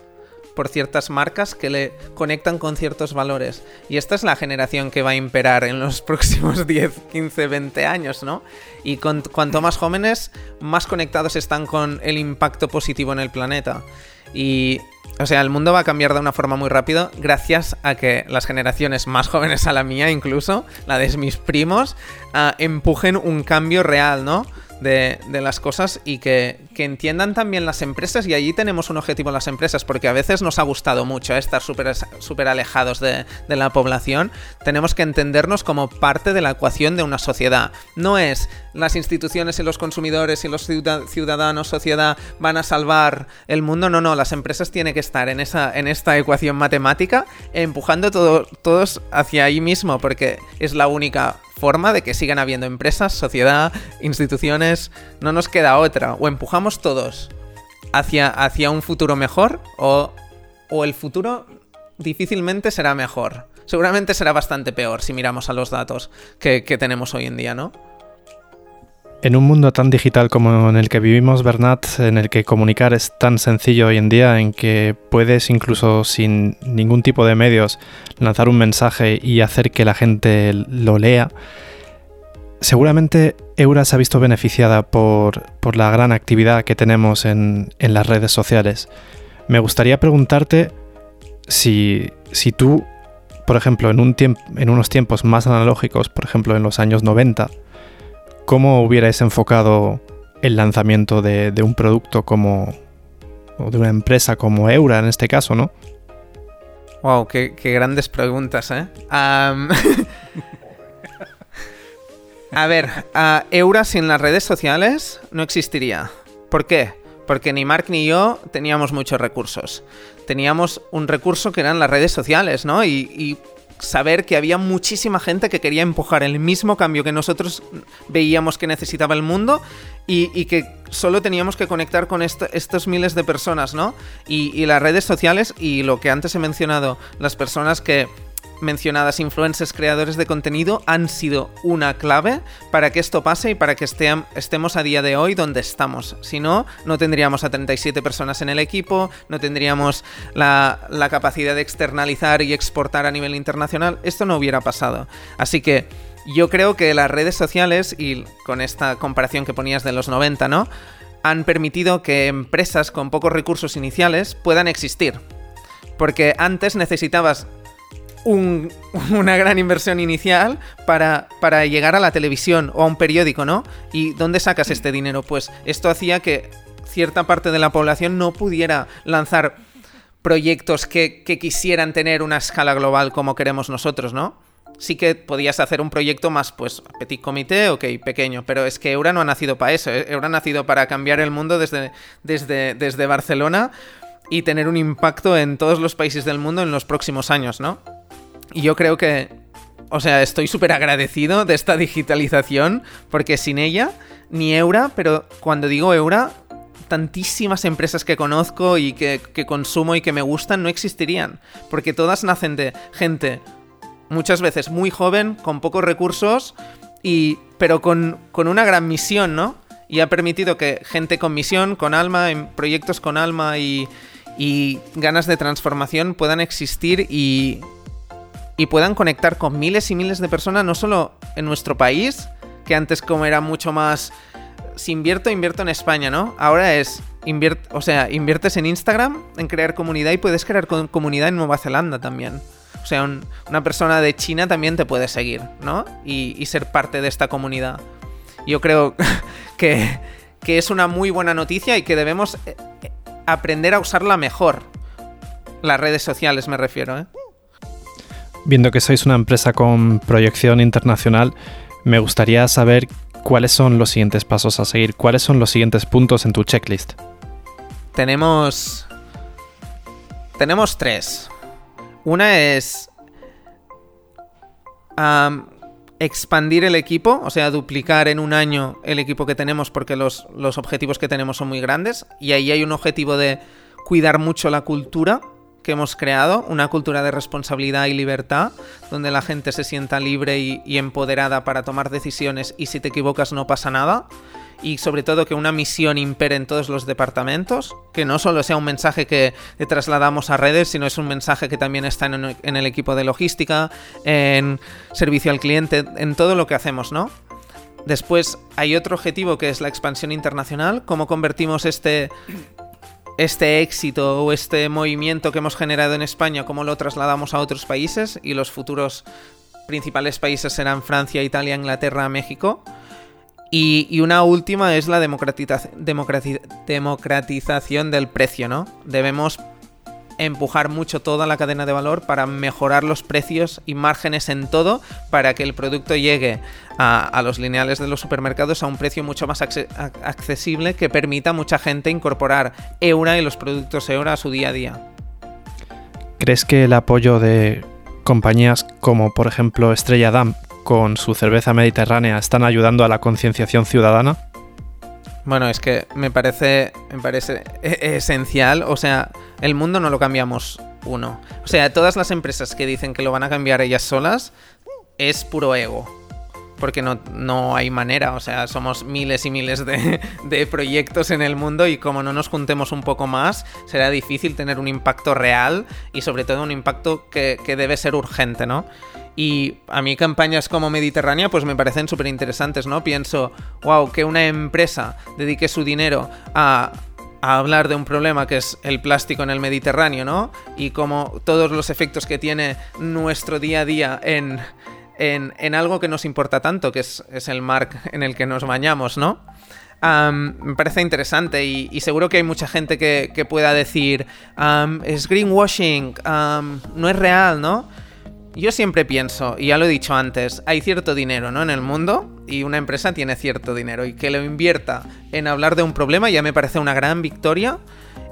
por ciertas marcas que le conectan con ciertos valores. Y esta es la generación que va a imperar en los [LAUGHS] próximos 10, 15, 20 años, ¿no? Y cuanto más jóvenes, más conectados están con el impacto positivo en el planeta. Y, o sea, el mundo va a cambiar de una forma muy rápida gracias a que las generaciones más jóvenes a la mía, incluso, la de mis primos, ah, empujen un cambio real, ¿no? De, las cosas y que, entiendan también las empresas y allí tenemos un objetivo en las empresas porque a veces nos ha gustado mucho ¿eh? estar súper alejados de, de, la población. Tenemos que entendernos como parte de la ecuación de una sociedad. No es las instituciones y los consumidores y los ciudadanos, sociedad van a salvar el mundo. No, no, las empresas tienen que estar en, esa, en esta ecuación matemática empujando todo, todos hacia ahí mismo porque es la única forma de que sigan habiendo empresas, sociedad, instituciones. No nos queda otra. O empujamos todos hacia, hacia un futuro mejor o, o el futuro difícilmente será mejor. Seguramente será bastante peor si miramos a los datos que, que tenemos hoy en día, ¿no? En un mundo tan digital como en el que vivimos, Bernat, en el que comunicar es tan sencillo hoy en día, en que puedes incluso sin ningún tipo de medios lanzar un mensaje y hacer que la gente lo lea, seguramente Eura se ha visto beneficiada por, la gran actividad que tenemos en, las redes sociales. Me gustaría preguntarte si, si tú, por ejemplo, en, un en unos tiempos más analógicos, por ejemplo en los años 90, ¿cómo hubierais enfocado el lanzamiento de, un producto como, o de una empresa como Eura en este caso, ¿no? Wow, qué, grandes preguntas, ¿eh? [LAUGHS] a ver, Eura sin las redes sociales no existiría. ¿Por qué? Porque ni Mark ni yo teníamos muchos recursos. Teníamos un recurso que eran las redes sociales, ¿no? y saber que había muchísima gente que quería empujar el mismo cambio que nosotros veíamos que necesitaba el mundo y, que solo teníamos que conectar con estos miles de personas, ¿no? y las redes sociales y lo que antes he mencionado, las personas que mencionadas influencers creadores de contenido han sido una clave para que esto pase y para que estemos a día de hoy donde estamos. Si no, no tendríamos a 37 personas en el equipo, no tendríamos la, la capacidad de externalizar y exportar a nivel internacional. Esto no hubiera pasado. Así que yo creo que las redes sociales, y con esta comparación que ponías de los 90, ¿no? Han permitido que empresas con pocos recursos iniciales puedan existir. Porque antes necesitabas [LAUGHS] una gran inversión inicial para, para llegar a la televisión o a un periódico, ¿no? ¿Y dónde sacas este dinero? Pues esto hacía que cierta parte de la población no pudiera lanzar proyectos que, quisieran tener una escala global como queremos nosotros, ¿no? Sí que podías hacer un proyecto más, pues, petit comité, ok, pequeño, pero es que Eura no ha nacido para eso, ¿eh? Eura ha nacido para cambiar el mundo desde, desde, desde Barcelona y tener un impacto en todos los países del mundo en los próximos años, ¿no? Y yo creo que, o sea, estoy súper agradecido de esta digitalización, porque sin ella, ni Eura, pero cuando digo Eura, tantísimas empresas que conozco y que, consumo y que me gustan no existirían, porque todas nacen de gente muchas veces muy joven, con pocos recursos, y, pero con, con una gran misión, ¿no? Y ha permitido que gente con misión, con alma, en proyectos con alma y, y ganas de transformación puedan existir y, y puedan conectar con miles y miles de personas, no solo en nuestro país, que antes como era mucho más, si invierto, invierto en España, ¿no? Ahora es, o sea, inviertes en Instagram, en crear comunidad y puedes crear comunidad en Nueva Zelanda también. O sea, una persona de China también te puede seguir, ¿no? Y, ser parte de esta comunidad. Yo creo [LAUGHS] que, que es una muy buena noticia y que debemos eh, aprender a usarla mejor. Las redes sociales me refiero, ¿eh? Viendo que sois una empresa con proyección internacional, me gustaría saber cuáles son los siguientes pasos a seguir, cuáles son los siguientes puntos en tu checklist. Tenemos... Tenemos tres. Una es... expandir el equipo, o sea, duplicar en un año el equipo que tenemos porque los, los objetivos que tenemos son muy grandes. Y ahí hay un objetivo de cuidar mucho la cultura que hemos creado, una cultura de responsabilidad y libertad, donde la gente se sienta libre y, empoderada para tomar decisiones y si te equivocas no pasa nada. Y sobre todo que una misión impere en todos los departamentos, que no solo sea un mensaje que trasladamos a redes, sino es un mensaje que también está en el equipo de logística, en servicio al cliente, en todo lo que hacemos, ¿no? Después hay otro objetivo que es la expansión internacional, cómo convertimos este este éxito o este movimiento que hemos generado en España, cómo lo trasladamos a otros países y los futuros principales países serán Francia, Italia, Inglaterra, México. Y, una última es la democratización del precio, ¿no? Debemos empujar mucho toda la cadena de valor para mejorar los precios y márgenes en todo para que el producto llegue a, los lineales de los supermercados a un precio mucho más accesible que permita a mucha gente incorporar Eura y los productos Eura a su día a día. ¿Crees que el apoyo de compañías como por ejemplo Estrella Damm con su cerveza mediterránea están ayudando a la concienciación ciudadana? Bueno, es que me parece, me parece e-, esencial. O sea, el mundo no lo cambiamos uno. O sea, todas las empresas que dicen que lo van a cambiar ellas solas es puro ego. Porque no, no hay manera, o sea, somos miles y miles de, [LAUGHS] de, proyectos en el mundo y como no nos juntemos un poco más, será difícil tener un impacto real y sobre todo un impacto que, que debe ser urgente, ¿no? Y a mí campañas como Mediterránea pues me parecen súper interesantes, ¿no? Pienso, wow, que una empresa dedique su dinero a, hablar de un problema que es el plástico en el Mediterráneo, ¿no? Y como todos los efectos que tiene nuestro día a día en, en, algo que nos importa tanto, que es, el mar en el que nos bañamos, ¿no? me parece interesante y, seguro que hay mucha gente que, pueda decir, es greenwashing, no es real, ¿no? Yo siempre pienso, y ya lo he dicho antes, hay cierto dinero, ¿no? En el mundo y una empresa tiene cierto dinero y que lo invierta en hablar de un problema ya me parece una gran victoria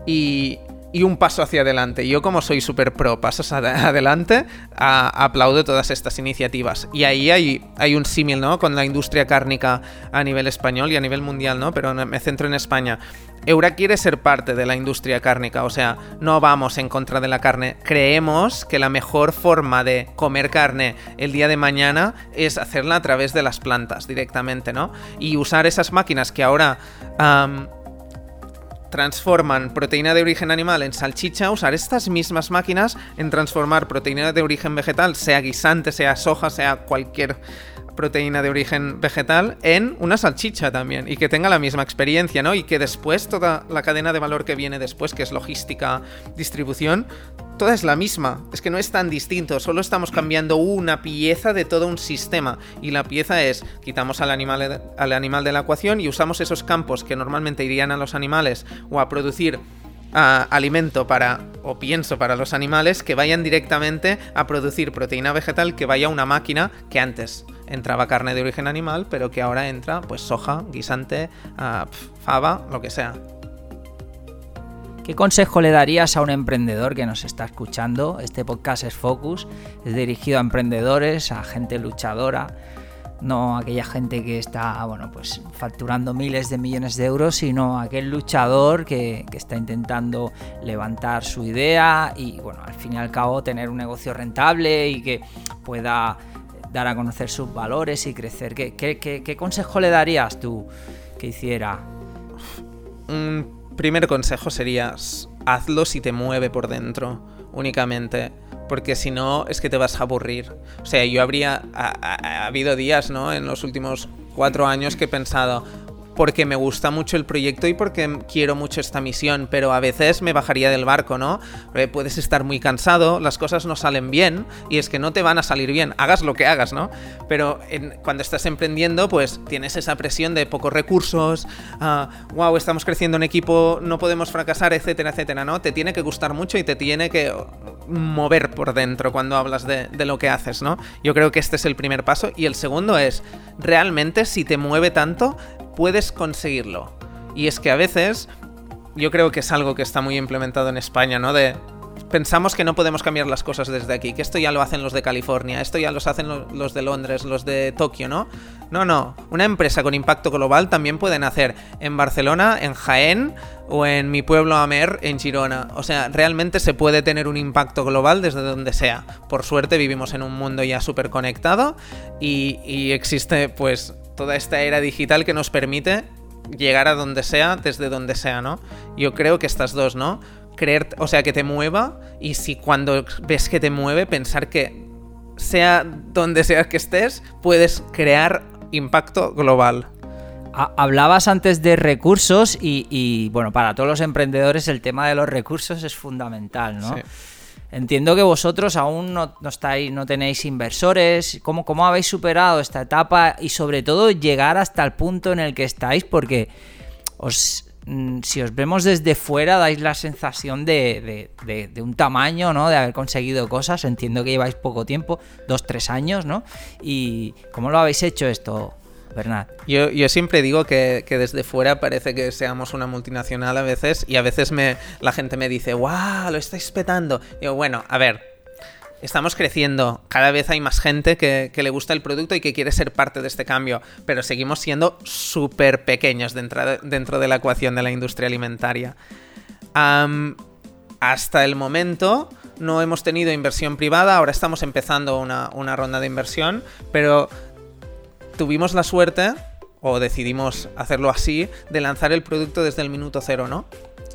y, y un paso hacia adelante. Yo como soy súper pro pasos adelante, aplaudo todas estas iniciativas. Y ahí hay, hay un símil, ¿no? Con la industria cárnica a nivel español y a nivel mundial, ¿no? Pero me centro en España. Eura quiere ser parte de la industria cárnica, o sea, no vamos en contra de la carne. Creemos que la mejor forma de comer carne el día de mañana es hacerla a través de las plantas directamente, ¿no? Y usar esas máquinas que ahora transforman proteína de origen animal en salchicha, usar estas mismas máquinas en transformar proteína de origen vegetal, sea guisante, sea soja, sea cualquier proteína de origen vegetal en una salchicha también y que tenga la misma experiencia, ¿no? Y que después toda la cadena de valor que viene después, que es logística, distribución, toda es la misma. Es que no es tan distinto, solo estamos cambiando una pieza de todo un sistema y la pieza es quitamos al animal al animal de la ecuación y usamos esos campos que normalmente irían a los animales o a producir alimento para, o pienso para los animales, que vayan directamente a producir proteína vegetal que vaya a una máquina que antes entraba carne de origen animal, pero que ahora entra pues soja, guisante, uh, fava, lo que sea. ¿Qué consejo le darías a un emprendedor que nos está escuchando? Este podcast es Focus, es dirigido a emprendedores, a gente luchadora, no a aquella gente que está, bueno, pues facturando miles de millones de euros, sino aquel luchador que, está intentando levantar su idea y, bueno, al fin y al cabo tener un negocio rentable y que pueda dar a conocer sus valores y crecer. ¿Qué, consejo le darías tú que hiciera? Un primer consejo sería hazlo si te mueve por dentro únicamente. Porque si no, es que te vas a aburrir. O sea, yo habría. Ha, habido días, ¿no? En los últimos cuatro años que he pensado porque me gusta mucho el proyecto y porque quiero mucho esta misión, pero a veces me bajaría del barco, ¿no? puedes estar muy cansado, las cosas no salen bien y es que no te van a salir bien, hagas lo que hagas, ¿no? Pero cuando estás emprendiendo, pues tienes esa presión de pocos recursos, wow, ah, estamos creciendo en equipo, no podemos fracasar, etcétera, etcétera, ¿no? Te tiene que gustar mucho y te tiene que mover por dentro cuando hablas de, lo que haces, ¿no? Yo creo que este es el primer paso y el segundo es, realmente si te mueve tanto, puedes conseguirlo. Y es que a veces, yo creo que es algo que está muy implementado en España, ¿no? De pensamos que no podemos cambiar las cosas desde aquí, que esto ya lo hacen los de California, esto ya lo hacen los de Londres, los de Tokio, ¿no? No, no, una empresa con impacto global también pueden hacer en Barcelona, en Jaén o en mi pueblo Amer, en Girona. O sea, realmente se puede tener un impacto global desde donde sea. Por suerte vivimos en un mundo ya súper conectado y, y existe pues toda esta era digital que nos permite llegar a donde sea, desde donde sea, ¿no? Yo creo que estas dos, ¿no? Creer, o sea, que te mueva y si cuando ves que te mueve, pensar que sea donde sea que estés, puedes crear impacto global. Hablabas antes de recursos y, bueno, para todos los emprendedores el tema de los recursos es fundamental, ¿no? Entiendo que vosotros aún no, estáis, no tenéis inversores. ¿Cómo, ¿Cómo habéis superado esta etapa y sobre todo llegar hasta el punto en el que estáis? Porque os, si os vemos desde fuera dais la sensación de, de, un tamaño, ¿no? De haber conseguido cosas. Entiendo que lleváis poco tiempo, dos, tres años, ¿no? ¿Y cómo lo habéis hecho esto? Bernat. Yo, yo siempre digo que, desde fuera parece que seamos una multinacional a veces y a veces me, la gente me dice, ¡guau! Lo estáis petando. Y digo, bueno, a ver, estamos creciendo, cada vez hay más gente que, le gusta el producto y que quiere ser parte de este cambio, pero seguimos siendo súper pequeños dentro, de la ecuación de la industria alimentaria. hasta el momento no hemos tenido inversión privada, ahora estamos empezando una, una ronda de inversión, pero tuvimos la suerte, o decidimos hacerlo así, de lanzar el producto desde el minuto cero, ¿no?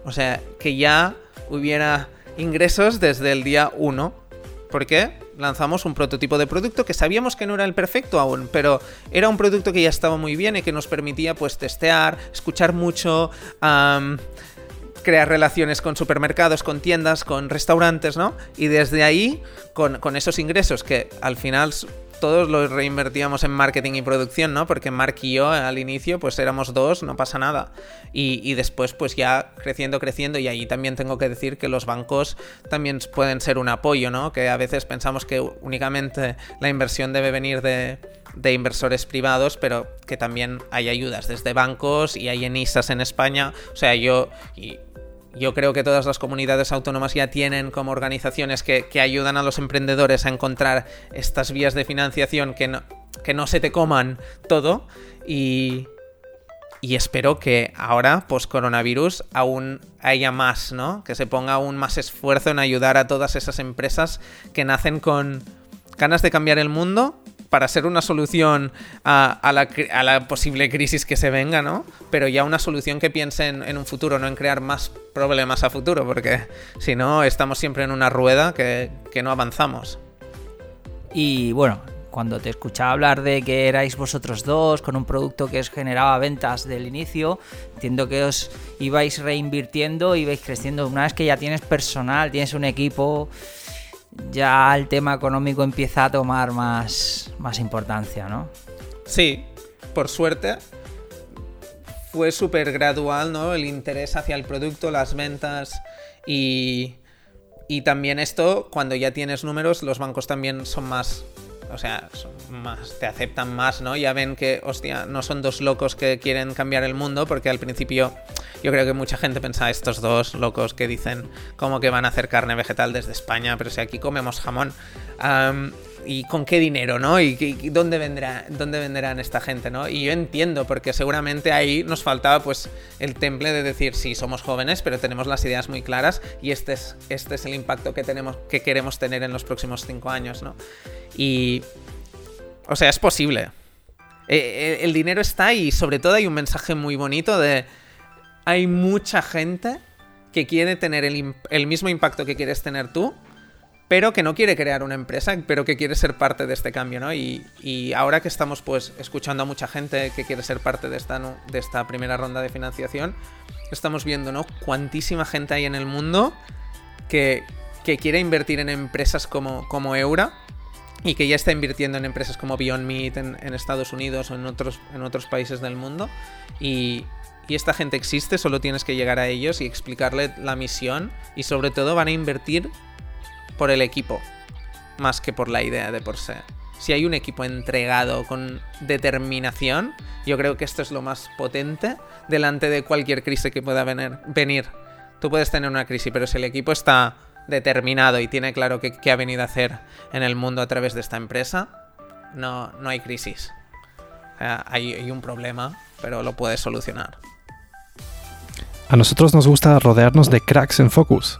O sea, que ya hubiera ingresos desde el día 1. ¿Por qué? Lanzamos un prototipo de producto que sabíamos que no era el perfecto aún, pero era un producto que ya estaba muy bien y que nos permitía pues testear, escuchar mucho, crear relaciones con supermercados, con tiendas, con restaurantes, ¿no? Y desde ahí, con esos ingresos que al final todos los reinvertíamos en marketing y producción, ¿no? Porque Mark y yo al inicio pues éramos dos, no pasa nada. Y, después pues ya creciendo, creciendo y ahí también tengo que decir que los bancos también pueden ser un apoyo, ¿no? Que a veces pensamos que únicamente la inversión debe venir de, de inversores privados, pero que también hay ayudas desde bancos y hay ENISAS en España. O sea, yo... Y, yo creo que todas las comunidades autónomas ya tienen como organizaciones que, ayudan a los emprendedores a encontrar estas vías de financiación que no, que no se te coman todo. Y, y espero que ahora, post coronavirus, aún haya más, ¿no? Que se ponga aún más esfuerzo en ayudar a todas esas empresas que nacen con ganas de cambiar el mundo para ser una solución a, la, posible crisis que se venga, ¿no? Pero ya una solución que piense en, un futuro, no en crear más problemas a futuro, porque si no, estamos siempre en una rueda que, no avanzamos. Y bueno, cuando te escuchaba hablar de que erais vosotros dos con un producto que os generaba ventas del inicio, entiendo que os ibais reinvirtiendo, ibais creciendo. Una vez que ya tienes personal, tienes un equipo, ya el tema económico empieza a tomar más, más importancia, ¿no? Sí, por suerte. Fue súper gradual, ¿no? El interés hacia el producto, las ventas y, y también esto, cuando ya tienes números, los bancos también son más o sea, más, te aceptan más, ¿no? Ya ven que, hostia, no son dos locos que quieren cambiar el mundo, porque al principio yo creo que mucha gente pensaba, estos dos locos que dicen como que van a hacer carne vegetal desde España, pero si aquí comemos jamón. ¿Y con qué dinero, no? ¿Y, dónde, vendrá, dónde venderán esta gente, no? Y yo entiendo, porque seguramente ahí nos faltaba pues el temple de decir, sí, somos jóvenes, pero tenemos las ideas muy claras y este es, este es el impacto que, tenemos, que queremos tener en los próximos cinco años, ¿no? Y... O sea, es posible. E, e, el dinero está y sobre todo hay un mensaje muy bonito de... Hay mucha gente que quiere tener el, el mismo impacto que quieres tener tú, pero que no quiere crear una empresa, pero que quiere ser parte de este cambio, ¿no? Y, ahora que estamos pues escuchando a mucha gente que quiere ser parte de esta, de esta primera ronda de financiación, estamos viendo, ¿no? Cuantísima gente hay en el mundo que, que quiere invertir en empresas como, como Eura y que ya está invirtiendo en empresas como Beyond Meat en, en Estados Unidos o en otros, en otros países del mundo. Y, y esta gente existe, solo tienes que llegar a ellos y explicarle la misión y sobre todo van a invertir por el equipo, más que por la idea de por sí. Si hay un equipo entregado con determinación, yo creo que esto es lo más potente delante de cualquier crisis que pueda venir. Tú puedes tener una crisis, pero si el equipo está determinado y tiene claro qué, ha venido a hacer en el mundo a través de esta empresa, no, no hay crisis. hay, hay un problema, pero lo puedes solucionar. A nosotros nos gusta rodearnos de cracks en Focus.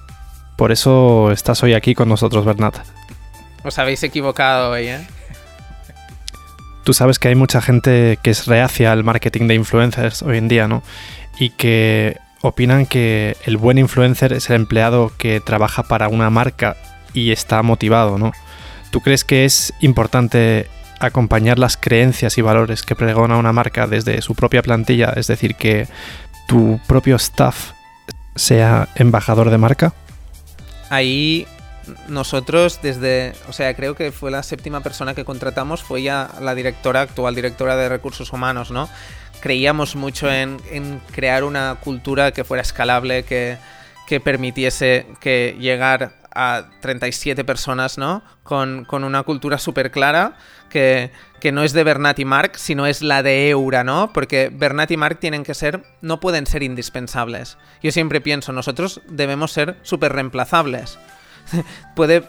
Por eso estás hoy aquí con nosotros, Bernat. Os habéis equivocado hoy, ¿eh? Tú sabes que hay mucha gente que es reacia al marketing de influencers hoy en día, ¿no? Y que opinan que el buen influencer es el empleado que trabaja para una marca y está motivado, ¿no? ¿Tú crees que es importante acompañar las creencias y valores que pregona una marca desde su propia plantilla? Es decir, que tu propio staff sea embajador de marca? Ahí nosotros desde, o sea, creo que fue la séptima persona que contratamos, fue ya la directora, actual directora de recursos humanos, ¿no? Creíamos mucho en, crear una cultura que fuera escalable, que, que permitiese que llegar a 37 personas, ¿no? Con, una cultura súper clara, que, que, no es de Bernat y Mark, sino es la de Eura, ¿no? Porque Bernat y Mark tienen que ser, no pueden ser indispensables. Yo siempre pienso, nosotros debemos ser súper reemplazables. [LAUGHS] Puede,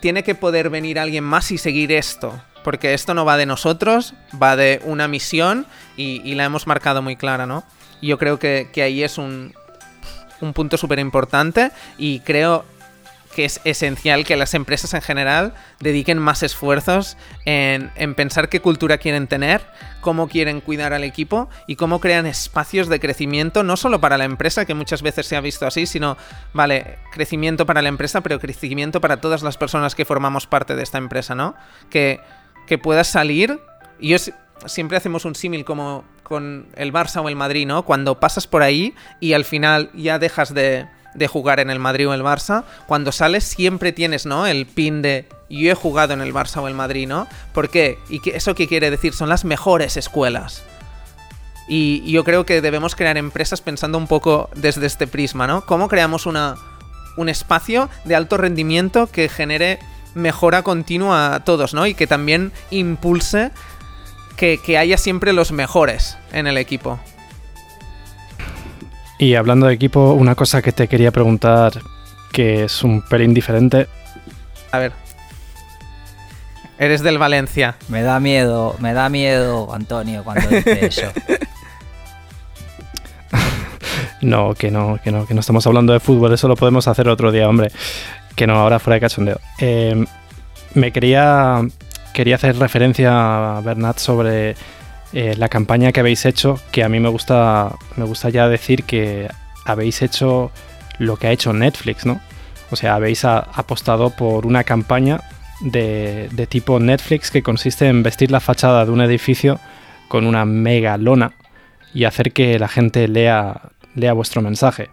tiene que poder venir alguien más y seguir esto. Porque esto no va de nosotros, va de una misión y, la hemos marcado muy clara, ¿no? yo creo que, que ahí es un, un punto súper importante y creo que es esencial que las empresas en general dediquen más esfuerzos en, pensar qué cultura quieren tener, cómo quieren cuidar al equipo y cómo crean espacios de crecimiento, no solo para la empresa, que muchas veces se ha visto así, sino, vale, crecimiento para la empresa, pero crecimiento para todas las personas que formamos parte de esta empresa, ¿no? Que, que puedas salir. Y yo siempre hacemos un símil como con el Barça o el Madrid, ¿no? Cuando pasas por ahí y al final ya dejas de de jugar en el Madrid o el Barça, cuando sales siempre tienes, ¿no? El pin de yo he jugado en el Barça o el Madrid, ¿no? ¿Por qué? ¿Y qué, eso qué quiere decir? Son las mejores escuelas. Y yo creo que debemos crear empresas pensando un poco desde este prisma, ¿no? ¿Cómo creamos una, un espacio de alto rendimiento que genere mejora continua a todos, ¿no? Y que también impulse que, que haya siempre los mejores en el equipo. Y hablando de equipo, una cosa que te quería preguntar que es un pelín diferente. A ver. Eres del Valencia. Me da miedo, me da miedo, Antonio, cuando dice [LAUGHS] eso. no, que no, que no, que no estamos hablando de fútbol, eso lo podemos hacer otro día, hombre. Que no, ahora fuera de cachondeo. Eh, me quería, quería hacer referencia a Bernat sobre eh, la campaña que habéis hecho, que a mí me gusta, me gusta ya decir que habéis hecho lo que ha hecho Netflix, ¿no? O sea, habéis apostado por una campaña de, tipo Netflix que consiste en vestir la fachada de un edificio con una mega lona y hacer que la gente lea, lea vuestro mensaje.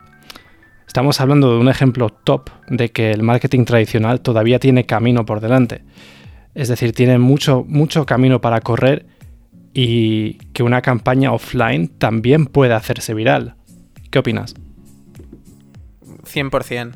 Estamos hablando de un ejemplo top de que el marketing tradicional todavía tiene camino por delante. Es decir, tiene mucho, mucho camino para correr y que una campaña offline también puede hacerse viral. ¿Qué opinas? 100%.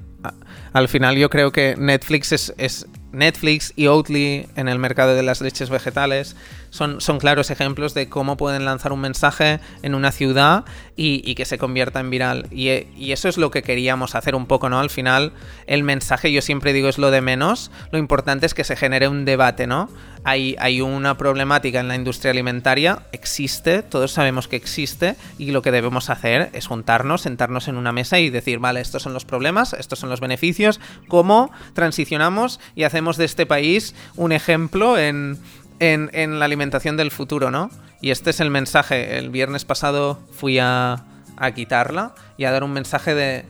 Al final yo creo que Netflix es, es Netflix y Oatly en el mercado de las leches vegetales son, son claros ejemplos de cómo pueden lanzar un mensaje en una ciudad y, que se convierta en viral. Y, y, eso es lo que queríamos hacer un poco, ¿no? Al final, el mensaje, yo siempre digo, es lo de menos. Lo importante es que se genere un debate, ¿no? Hay, hay una problemática en la industria alimentaria, existe, todos sabemos que existe, y lo que debemos hacer es juntarnos, sentarnos en una mesa y decir, vale, estos son los problemas, estos son los beneficios, cómo transicionamos y hacemos de este país un ejemplo en en, la alimentación del futuro, ¿no? Y este es el mensaje. El viernes pasado fui a, a quitarla y a dar un mensaje de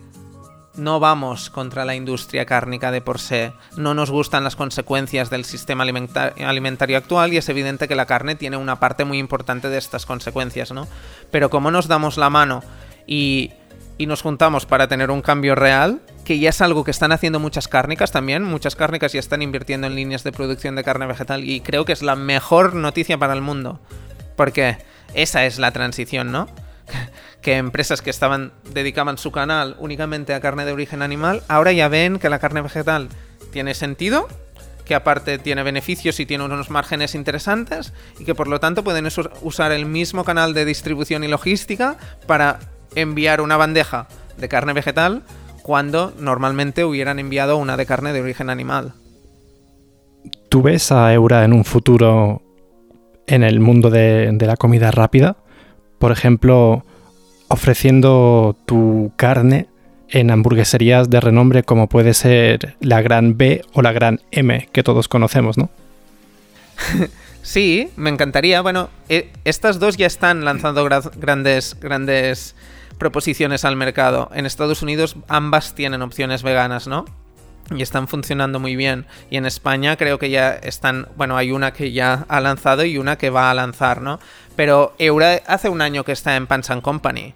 no vamos contra la industria cárnica de por sí, no nos gustan las consecuencias del sistema alimentario actual y es evidente que la carne tiene una parte muy importante de estas consecuencias, ¿no? Pero como nos damos la mano y y nos juntamos para tener un cambio real, que ya es algo que están haciendo muchas cárnicas también, muchas cárnicas ya están invirtiendo en líneas de producción de carne vegetal y creo que es la mejor noticia para el mundo, porque esa es la transición, ¿no? [LAUGHS] que empresas que estaban dedicaban su canal únicamente a carne de origen animal, ahora ya ven que la carne vegetal tiene sentido, que aparte tiene beneficios y tiene unos márgenes interesantes y que por lo tanto pueden usar el mismo canal de distribución y logística para enviar una bandeja de carne vegetal cuando normalmente hubieran enviado una de carne de origen animal. ¿Tú ves a Eura en un futuro en el mundo de, la comida rápida? Por ejemplo, ofreciendo tu carne en hamburgueserías de renombre como puede ser la gran B o la gran M que todos conocemos, ¿no? [LAUGHS] sí, me encantaría. Bueno, eh, estas dos ya están lanzando grandes, grandes proposiciones al mercado. En Estados Unidos ambas tienen opciones veganas, ¿no? Y están funcionando muy bien. Y en España creo que ya están, bueno, hay una que ya ha lanzado y una que va a lanzar, ¿no? Pero Eura hace un año que está en Pants Company.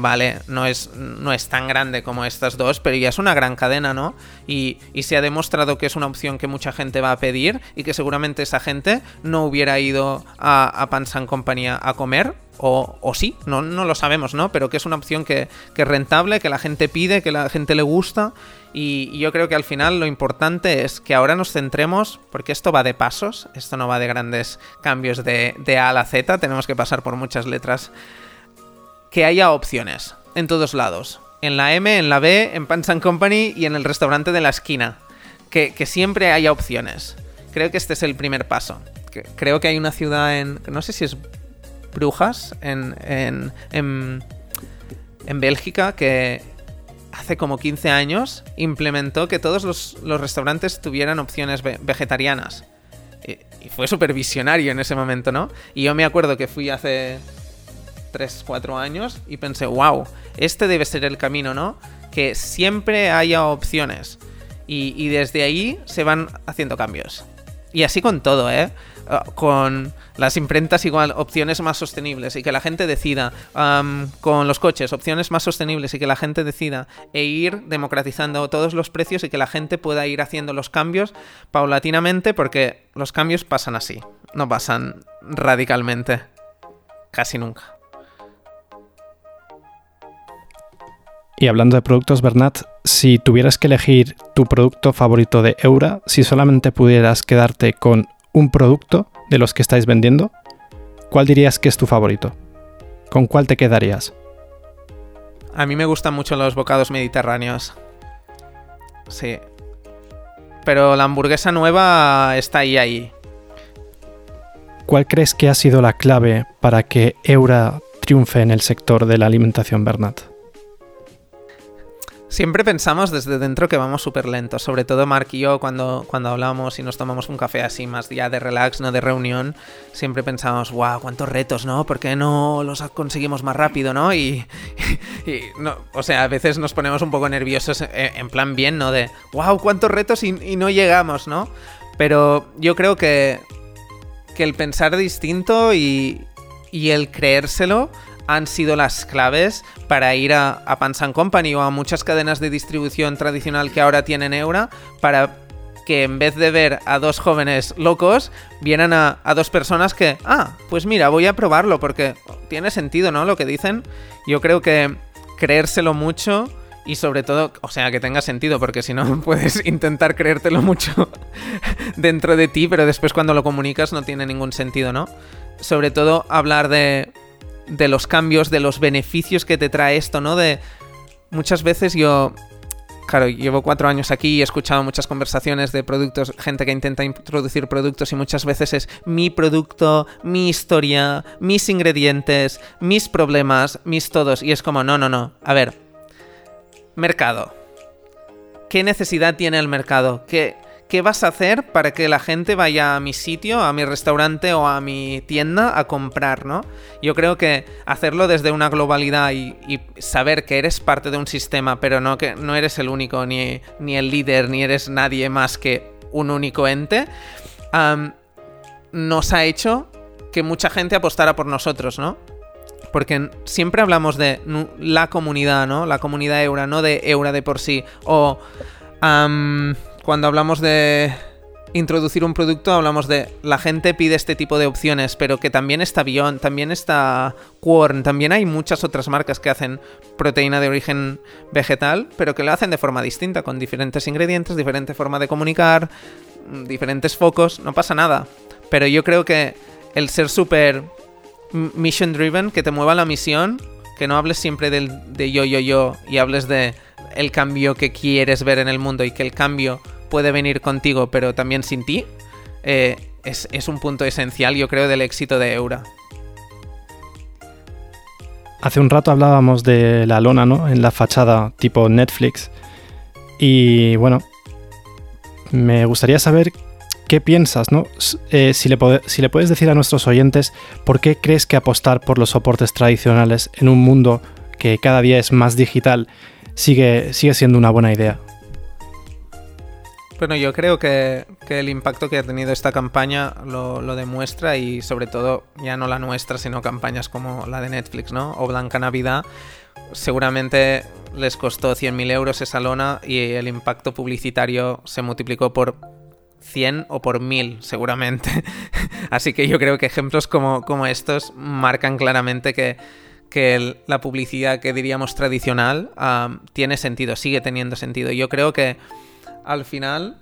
Vale, no es, no es tan grande como estas dos, pero ya es una gran cadena, ¿no? Y, se ha demostrado que es una opción que mucha gente va a pedir y que seguramente esa gente no hubiera ido a, a Pansan Compañía a comer, o, o, sí, no, no lo sabemos, ¿no? Pero que es una opción que, que, es rentable, que la gente pide, que la gente le gusta. Y, yo creo que al final lo importante es que ahora nos centremos, porque esto va de pasos, esto no va de grandes cambios de, de A a la Z, tenemos que pasar por muchas letras que haya opciones en todos lados. En la M, en la B, en Pants Company y en el restaurante de la esquina. Que, siempre haya opciones. Creo que este es el primer paso. creo que hay una ciudad en. No sé si es Brujas, en, en, en, en Bélgica, que hace como 15 años implementó que todos los, restaurantes tuvieran opciones vegetarianas. Y, y fue súper visionario en ese momento, ¿no? Y yo me acuerdo que fui hace 3, 4 años y pensé, wow, este debe ser el camino, ¿no? Que siempre haya opciones. Y, desde ahí se van haciendo cambios. Y así con todo, ¿eh? Ah, con las imprentas igual, opciones más sostenibles y que la gente decida. con los coches, opciones más sostenibles y que la gente decida. E ir democratizando todos los precios y que la gente pueda ir haciendo los cambios paulatinamente porque los cambios pasan así, no pasan radicalmente. Casi nunca. Y hablando de productos, Bernat, si tuvieras que elegir tu producto favorito de Eura, si solamente pudieras quedarte con un producto de los que estáis vendiendo, ¿cuál dirías que es tu favorito? ¿Con cuál te quedarías? A mí me gustan mucho los bocados mediterráneos. Sí. Pero la hamburguesa nueva está ahí ahí. ¿Cuál crees que ha sido la clave para que Eura triunfe en el sector de la alimentación, Bernat? Siempre pensamos desde dentro que vamos súper lentos, sobre todo Mark y yo cuando, cuando hablamos y nos tomamos un café así más ya de relax, no de reunión, siempre pensamos, wow, cuántos retos, ¿no? ¿Por qué no los conseguimos más rápido, ¿no? Y, [LAUGHS] no, o sea, a veces nos ponemos un poco nerviosos eh, en plan bien, ¿no? De, wow, cuántos retos y, y no llegamos, ¿no? Pero yo creo que, que el pensar distinto y, y el creérselo han sido las claves para ir a, a Company o a muchas cadenas de distribución tradicional que ahora tienen Eura para que en vez de ver a dos jóvenes locos, vieran a, dos personas que, ah, pues mira, voy a probarlo porque tiene sentido, ¿no? Lo que dicen. Yo creo que creérselo mucho y sobre todo, o sea, que tenga sentido, porque si no [LAUGHS] puedes intentar creértelo mucho [LAUGHS] dentro de ti, pero después cuando lo comunicas no tiene ningún sentido, ¿no? Sobre todo hablar de de los cambios, de los beneficios que te trae esto, ¿no? De muchas veces yo, claro, llevo cuatro años aquí y he escuchado muchas conversaciones de productos, gente que intenta introducir productos y muchas veces es mi producto, mi historia, mis ingredientes, mis problemas, mis todos. Y es como, no, no, no. A ver, mercado. ¿Qué necesidad tiene el mercado? ¿Qué, ¿qué vas a hacer para que la gente vaya a mi sitio, a mi restaurante o a mi tienda a comprar, ¿no? Yo creo que hacerlo desde una globalidad y, saber que eres parte de un sistema, pero no que no eres el único, ni, ni el líder, ni eres nadie más que un único ente, nos ha hecho que mucha gente apostara por nosotros, ¿no? Porque siempre hablamos de la comunidad, ¿no? La comunidad Eura, no de Eura de por sí. O cuando hablamos de introducir un producto, hablamos de la gente pide este tipo de opciones, pero que también está Beyond, también está Quorn, también hay muchas otras marcas que hacen proteína de origen vegetal, pero que lo hacen de forma distinta, con diferentes ingredientes, diferente forma de comunicar, diferentes focos, no pasa nada. Pero yo creo que el ser súper mission driven, que te mueva la misión, que no hables siempre del, de yo, yo, yo y hables de el cambio que quieres ver en el mundo y que el cambio puede venir contigo pero también sin ti, eh, es, un punto esencial yo creo del éxito de Eura. Hace un rato hablábamos de la lona, ¿no? En la fachada tipo Netflix. Y bueno, me gustaría saber qué piensas, ¿no? Eh, si, le si, le puedes decir a nuestros oyentes por qué crees que apostar por los soportes tradicionales en un mundo que cada día es más digital sigue, sigue siendo una buena idea. Bueno, yo creo que, el impacto que ha tenido esta campaña lo, demuestra y sobre todo ya no la nuestra, sino campañas como la de Netflix, ¿no? O Blanca Navidad, seguramente les costó 100.000 euros esa lona y el impacto publicitario se multiplicó por 100 o por 1000 seguramente. [LAUGHS] Así que yo creo que ejemplos como, como estos marcan claramente que, que la publicidad que diríamos tradicional tiene sentido, sigue teniendo sentido. Yo creo que al final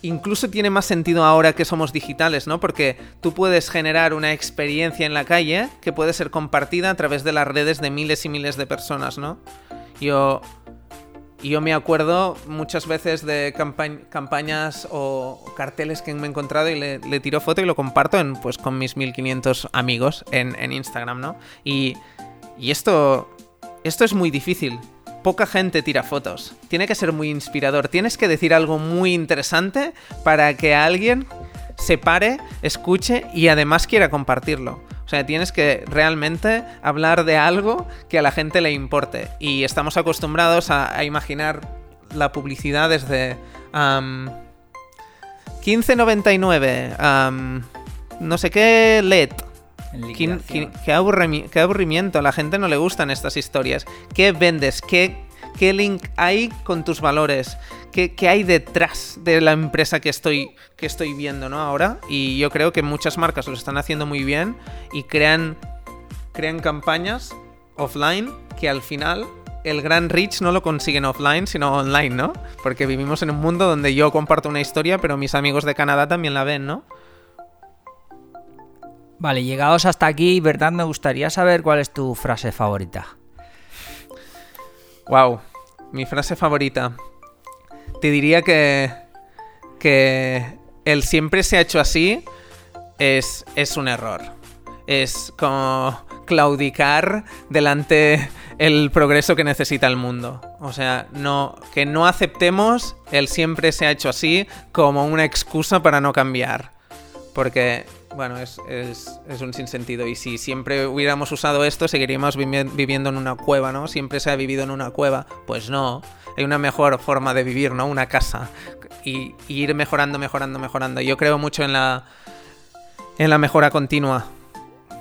incluso tiene más sentido ahora que somos digitales, ¿no? Porque tú puedes generar una experiencia en la calle que puede ser compartida a través de las redes de miles y miles de personas, ¿no? Yo, yo me acuerdo muchas veces de campañas o carteles que me he encontrado y le, tiro foto y lo comparto en, pues, con mis 1500 amigos en Instagram, ¿no? Y, y esto, esto es muy difícil poca gente tira fotos. Tiene que ser muy inspirador. Tienes que decir algo muy interesante para que alguien se pare, escuche y además quiera compartirlo. O sea, tienes que realmente hablar de algo que a la gente le importe. Y estamos acostumbrados a, imaginar la publicidad desde... 15.99, no sé qué LED, ¿Qué, aburrimiento, a la gente no le gustan estas historias. ¿Qué vendes? ¿Qué, qué link hay con tus valores? ¿Qué, hay detrás de la empresa que estoy, que estoy viendo ¿no? ahora? Y yo creo que muchas marcas lo están haciendo muy bien y crean, crean campañas offline que al final el gran reach no lo consiguen offline, sino online, ¿no? Porque vivimos en un mundo donde yo comparto una historia, pero mis amigos de Canadá también la ven, ¿no? Vale, llegados hasta aquí, ¿verdad? Me gustaría saber cuál es tu frase favorita. Wow, mi frase favorita. Te diría que. que el siempre se ha hecho así es, es un error. Es como claudicar delante el progreso que necesita el mundo. O sea, no, que no aceptemos el siempre se ha hecho así como una excusa para no cambiar. Porque bueno, es, un sinsentido. Y si siempre hubiéramos usado esto, seguiríamos viviendo en una cueva, ¿no? Siempre se ha vivido en una cueva. Pues no. Hay una mejor forma de vivir, ¿no? Una casa. Y, ir mejorando, mejorando, mejorando. Yo creo mucho en la, en la mejora continua.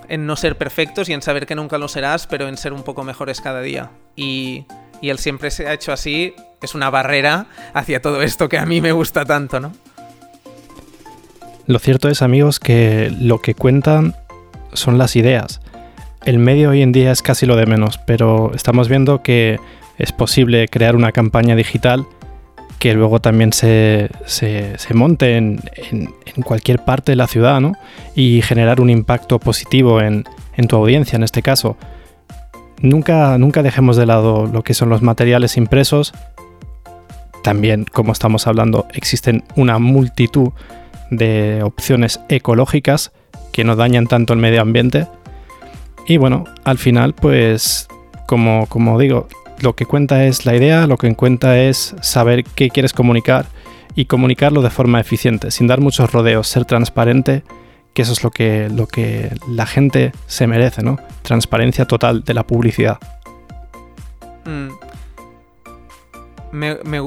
En no ser perfectos y en saber que nunca lo serás, pero en ser un poco mejores cada día. Y, y el siempre se ha hecho así es una barrera hacia todo esto que a mí me gusta tanto, ¿no? Lo cierto es, amigos, que lo que cuentan son las ideas. El medio hoy en día es casi lo de menos, pero estamos viendo que es posible crear una campaña digital que luego también se, monte en, cualquier parte de la ciudad ¿no? y generar un impacto positivo en, tu audiencia en este caso. Nunca, nunca dejemos de lado lo que son los materiales impresos. También, como estamos hablando, existen una multitud de opciones ecológicas que no dañan tanto el medio ambiente. Y bueno, al final, pues, como, como digo, lo que cuenta es la idea, lo que cuenta es saber qué quieres comunicar y comunicarlo de forma eficiente, sin dar muchos rodeos, ser transparente, que eso es lo que, lo que la gente se merece, ¿no? Transparencia total de la publicidad. Mm. Me, me,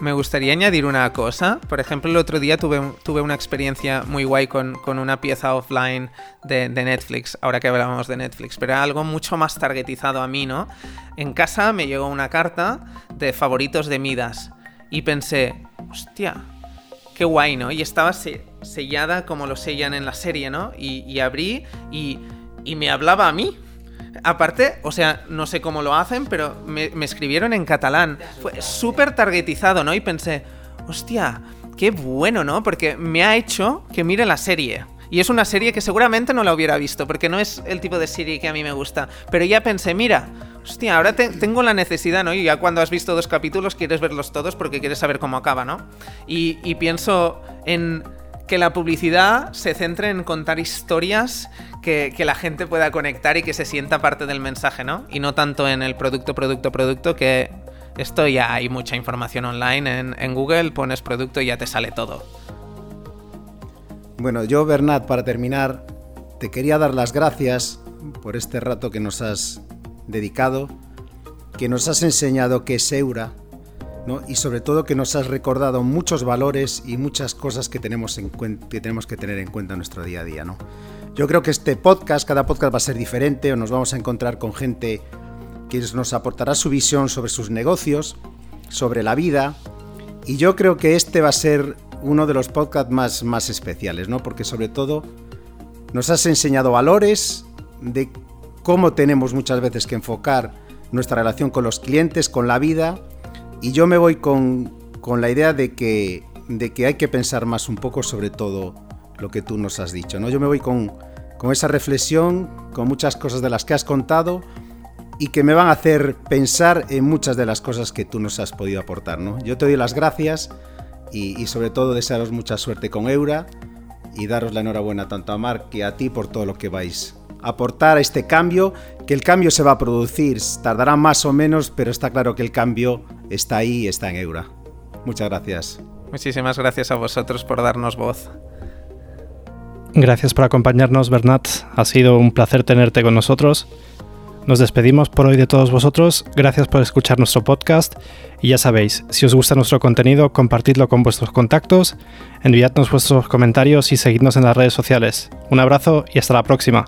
me gustaría añadir una cosa. Por ejemplo, el otro día tuve, tuve una experiencia muy guay con, una pieza offline de, Netflix, ahora que hablábamos de Netflix, pero era algo mucho más targetizado a mí, ¿no? En casa me llegó una carta de favoritos de Midas y pensé, hostia, qué guay, ¿no? Y estaba sellada como lo sellan en la serie, ¿no? Y, abrí y, y me hablaba a mí. Aparte, o sea, no sé cómo lo hacen, pero me, escribieron en catalán. Fue súper targetizado, ¿no? Y pensé, hostia, qué bueno, ¿no? Porque me ha hecho que mire la serie. Y es una serie que seguramente no la hubiera visto, porque no es el tipo de serie que a mí me gusta. Pero ya pensé, mira, hostia, ahora tengo la necesidad, ¿no? Y ya cuando has visto dos capítulos quieres verlos todos porque quieres saber cómo acaba, ¿no? y pienso en que la publicidad se centre en contar historias que, la gente pueda conectar y que se sienta parte del mensaje, ¿no? Y no tanto en el producto, producto, producto, que esto ya hay mucha información online. En, Google pones producto y ya te sale todo. Bueno, yo, Bernat, para terminar, te quería dar las gracias por este rato que nos has dedicado, que nos has enseñado qué es Eura, y sobre todo que nos has recordado muchos valores y muchas cosas que tenemos, en que tenemos que tener en cuenta en nuestro día a día. ¿no? Yo creo que este podcast, cada podcast va a ser diferente o nos vamos a encontrar con gente que nos aportará su visión sobre sus negocios, sobre la vida. Y yo creo que este va a ser uno de los podcasts más, más especiales, ¿no? Porque sobre todo nos has enseñado valores de cómo tenemos muchas veces que enfocar nuestra relación con los clientes, con la vida. Y yo me voy con, con la idea de que, de que hay que pensar más un poco sobre todo lo que tú nos has dicho, ¿no? Yo me voy con, con esa reflexión, con muchas cosas de las que has contado y que me van a hacer pensar en muchas de las cosas que tú nos has podido aportar. ¿no? Yo te doy las gracias y, sobre todo desearos mucha suerte con Eura y daros la enhorabuena tanto a Marc que a ti por todo lo que vais aportar a este cambio, que el cambio se va a producir, tardará más o menos, pero está claro que el cambio está ahí y está en Eura. Muchas gracias. Muchísimas gracias a vosotros por darnos voz. Gracias por acompañarnos, Bernat. Ha sido un placer tenerte con nosotros. Nos despedimos por hoy de todos vosotros, gracias por escuchar nuestro podcast y ya sabéis, si os gusta nuestro contenido, compartidlo con vuestros contactos, enviadnos vuestros comentarios y seguidnos en las redes sociales. Un abrazo y hasta la próxima.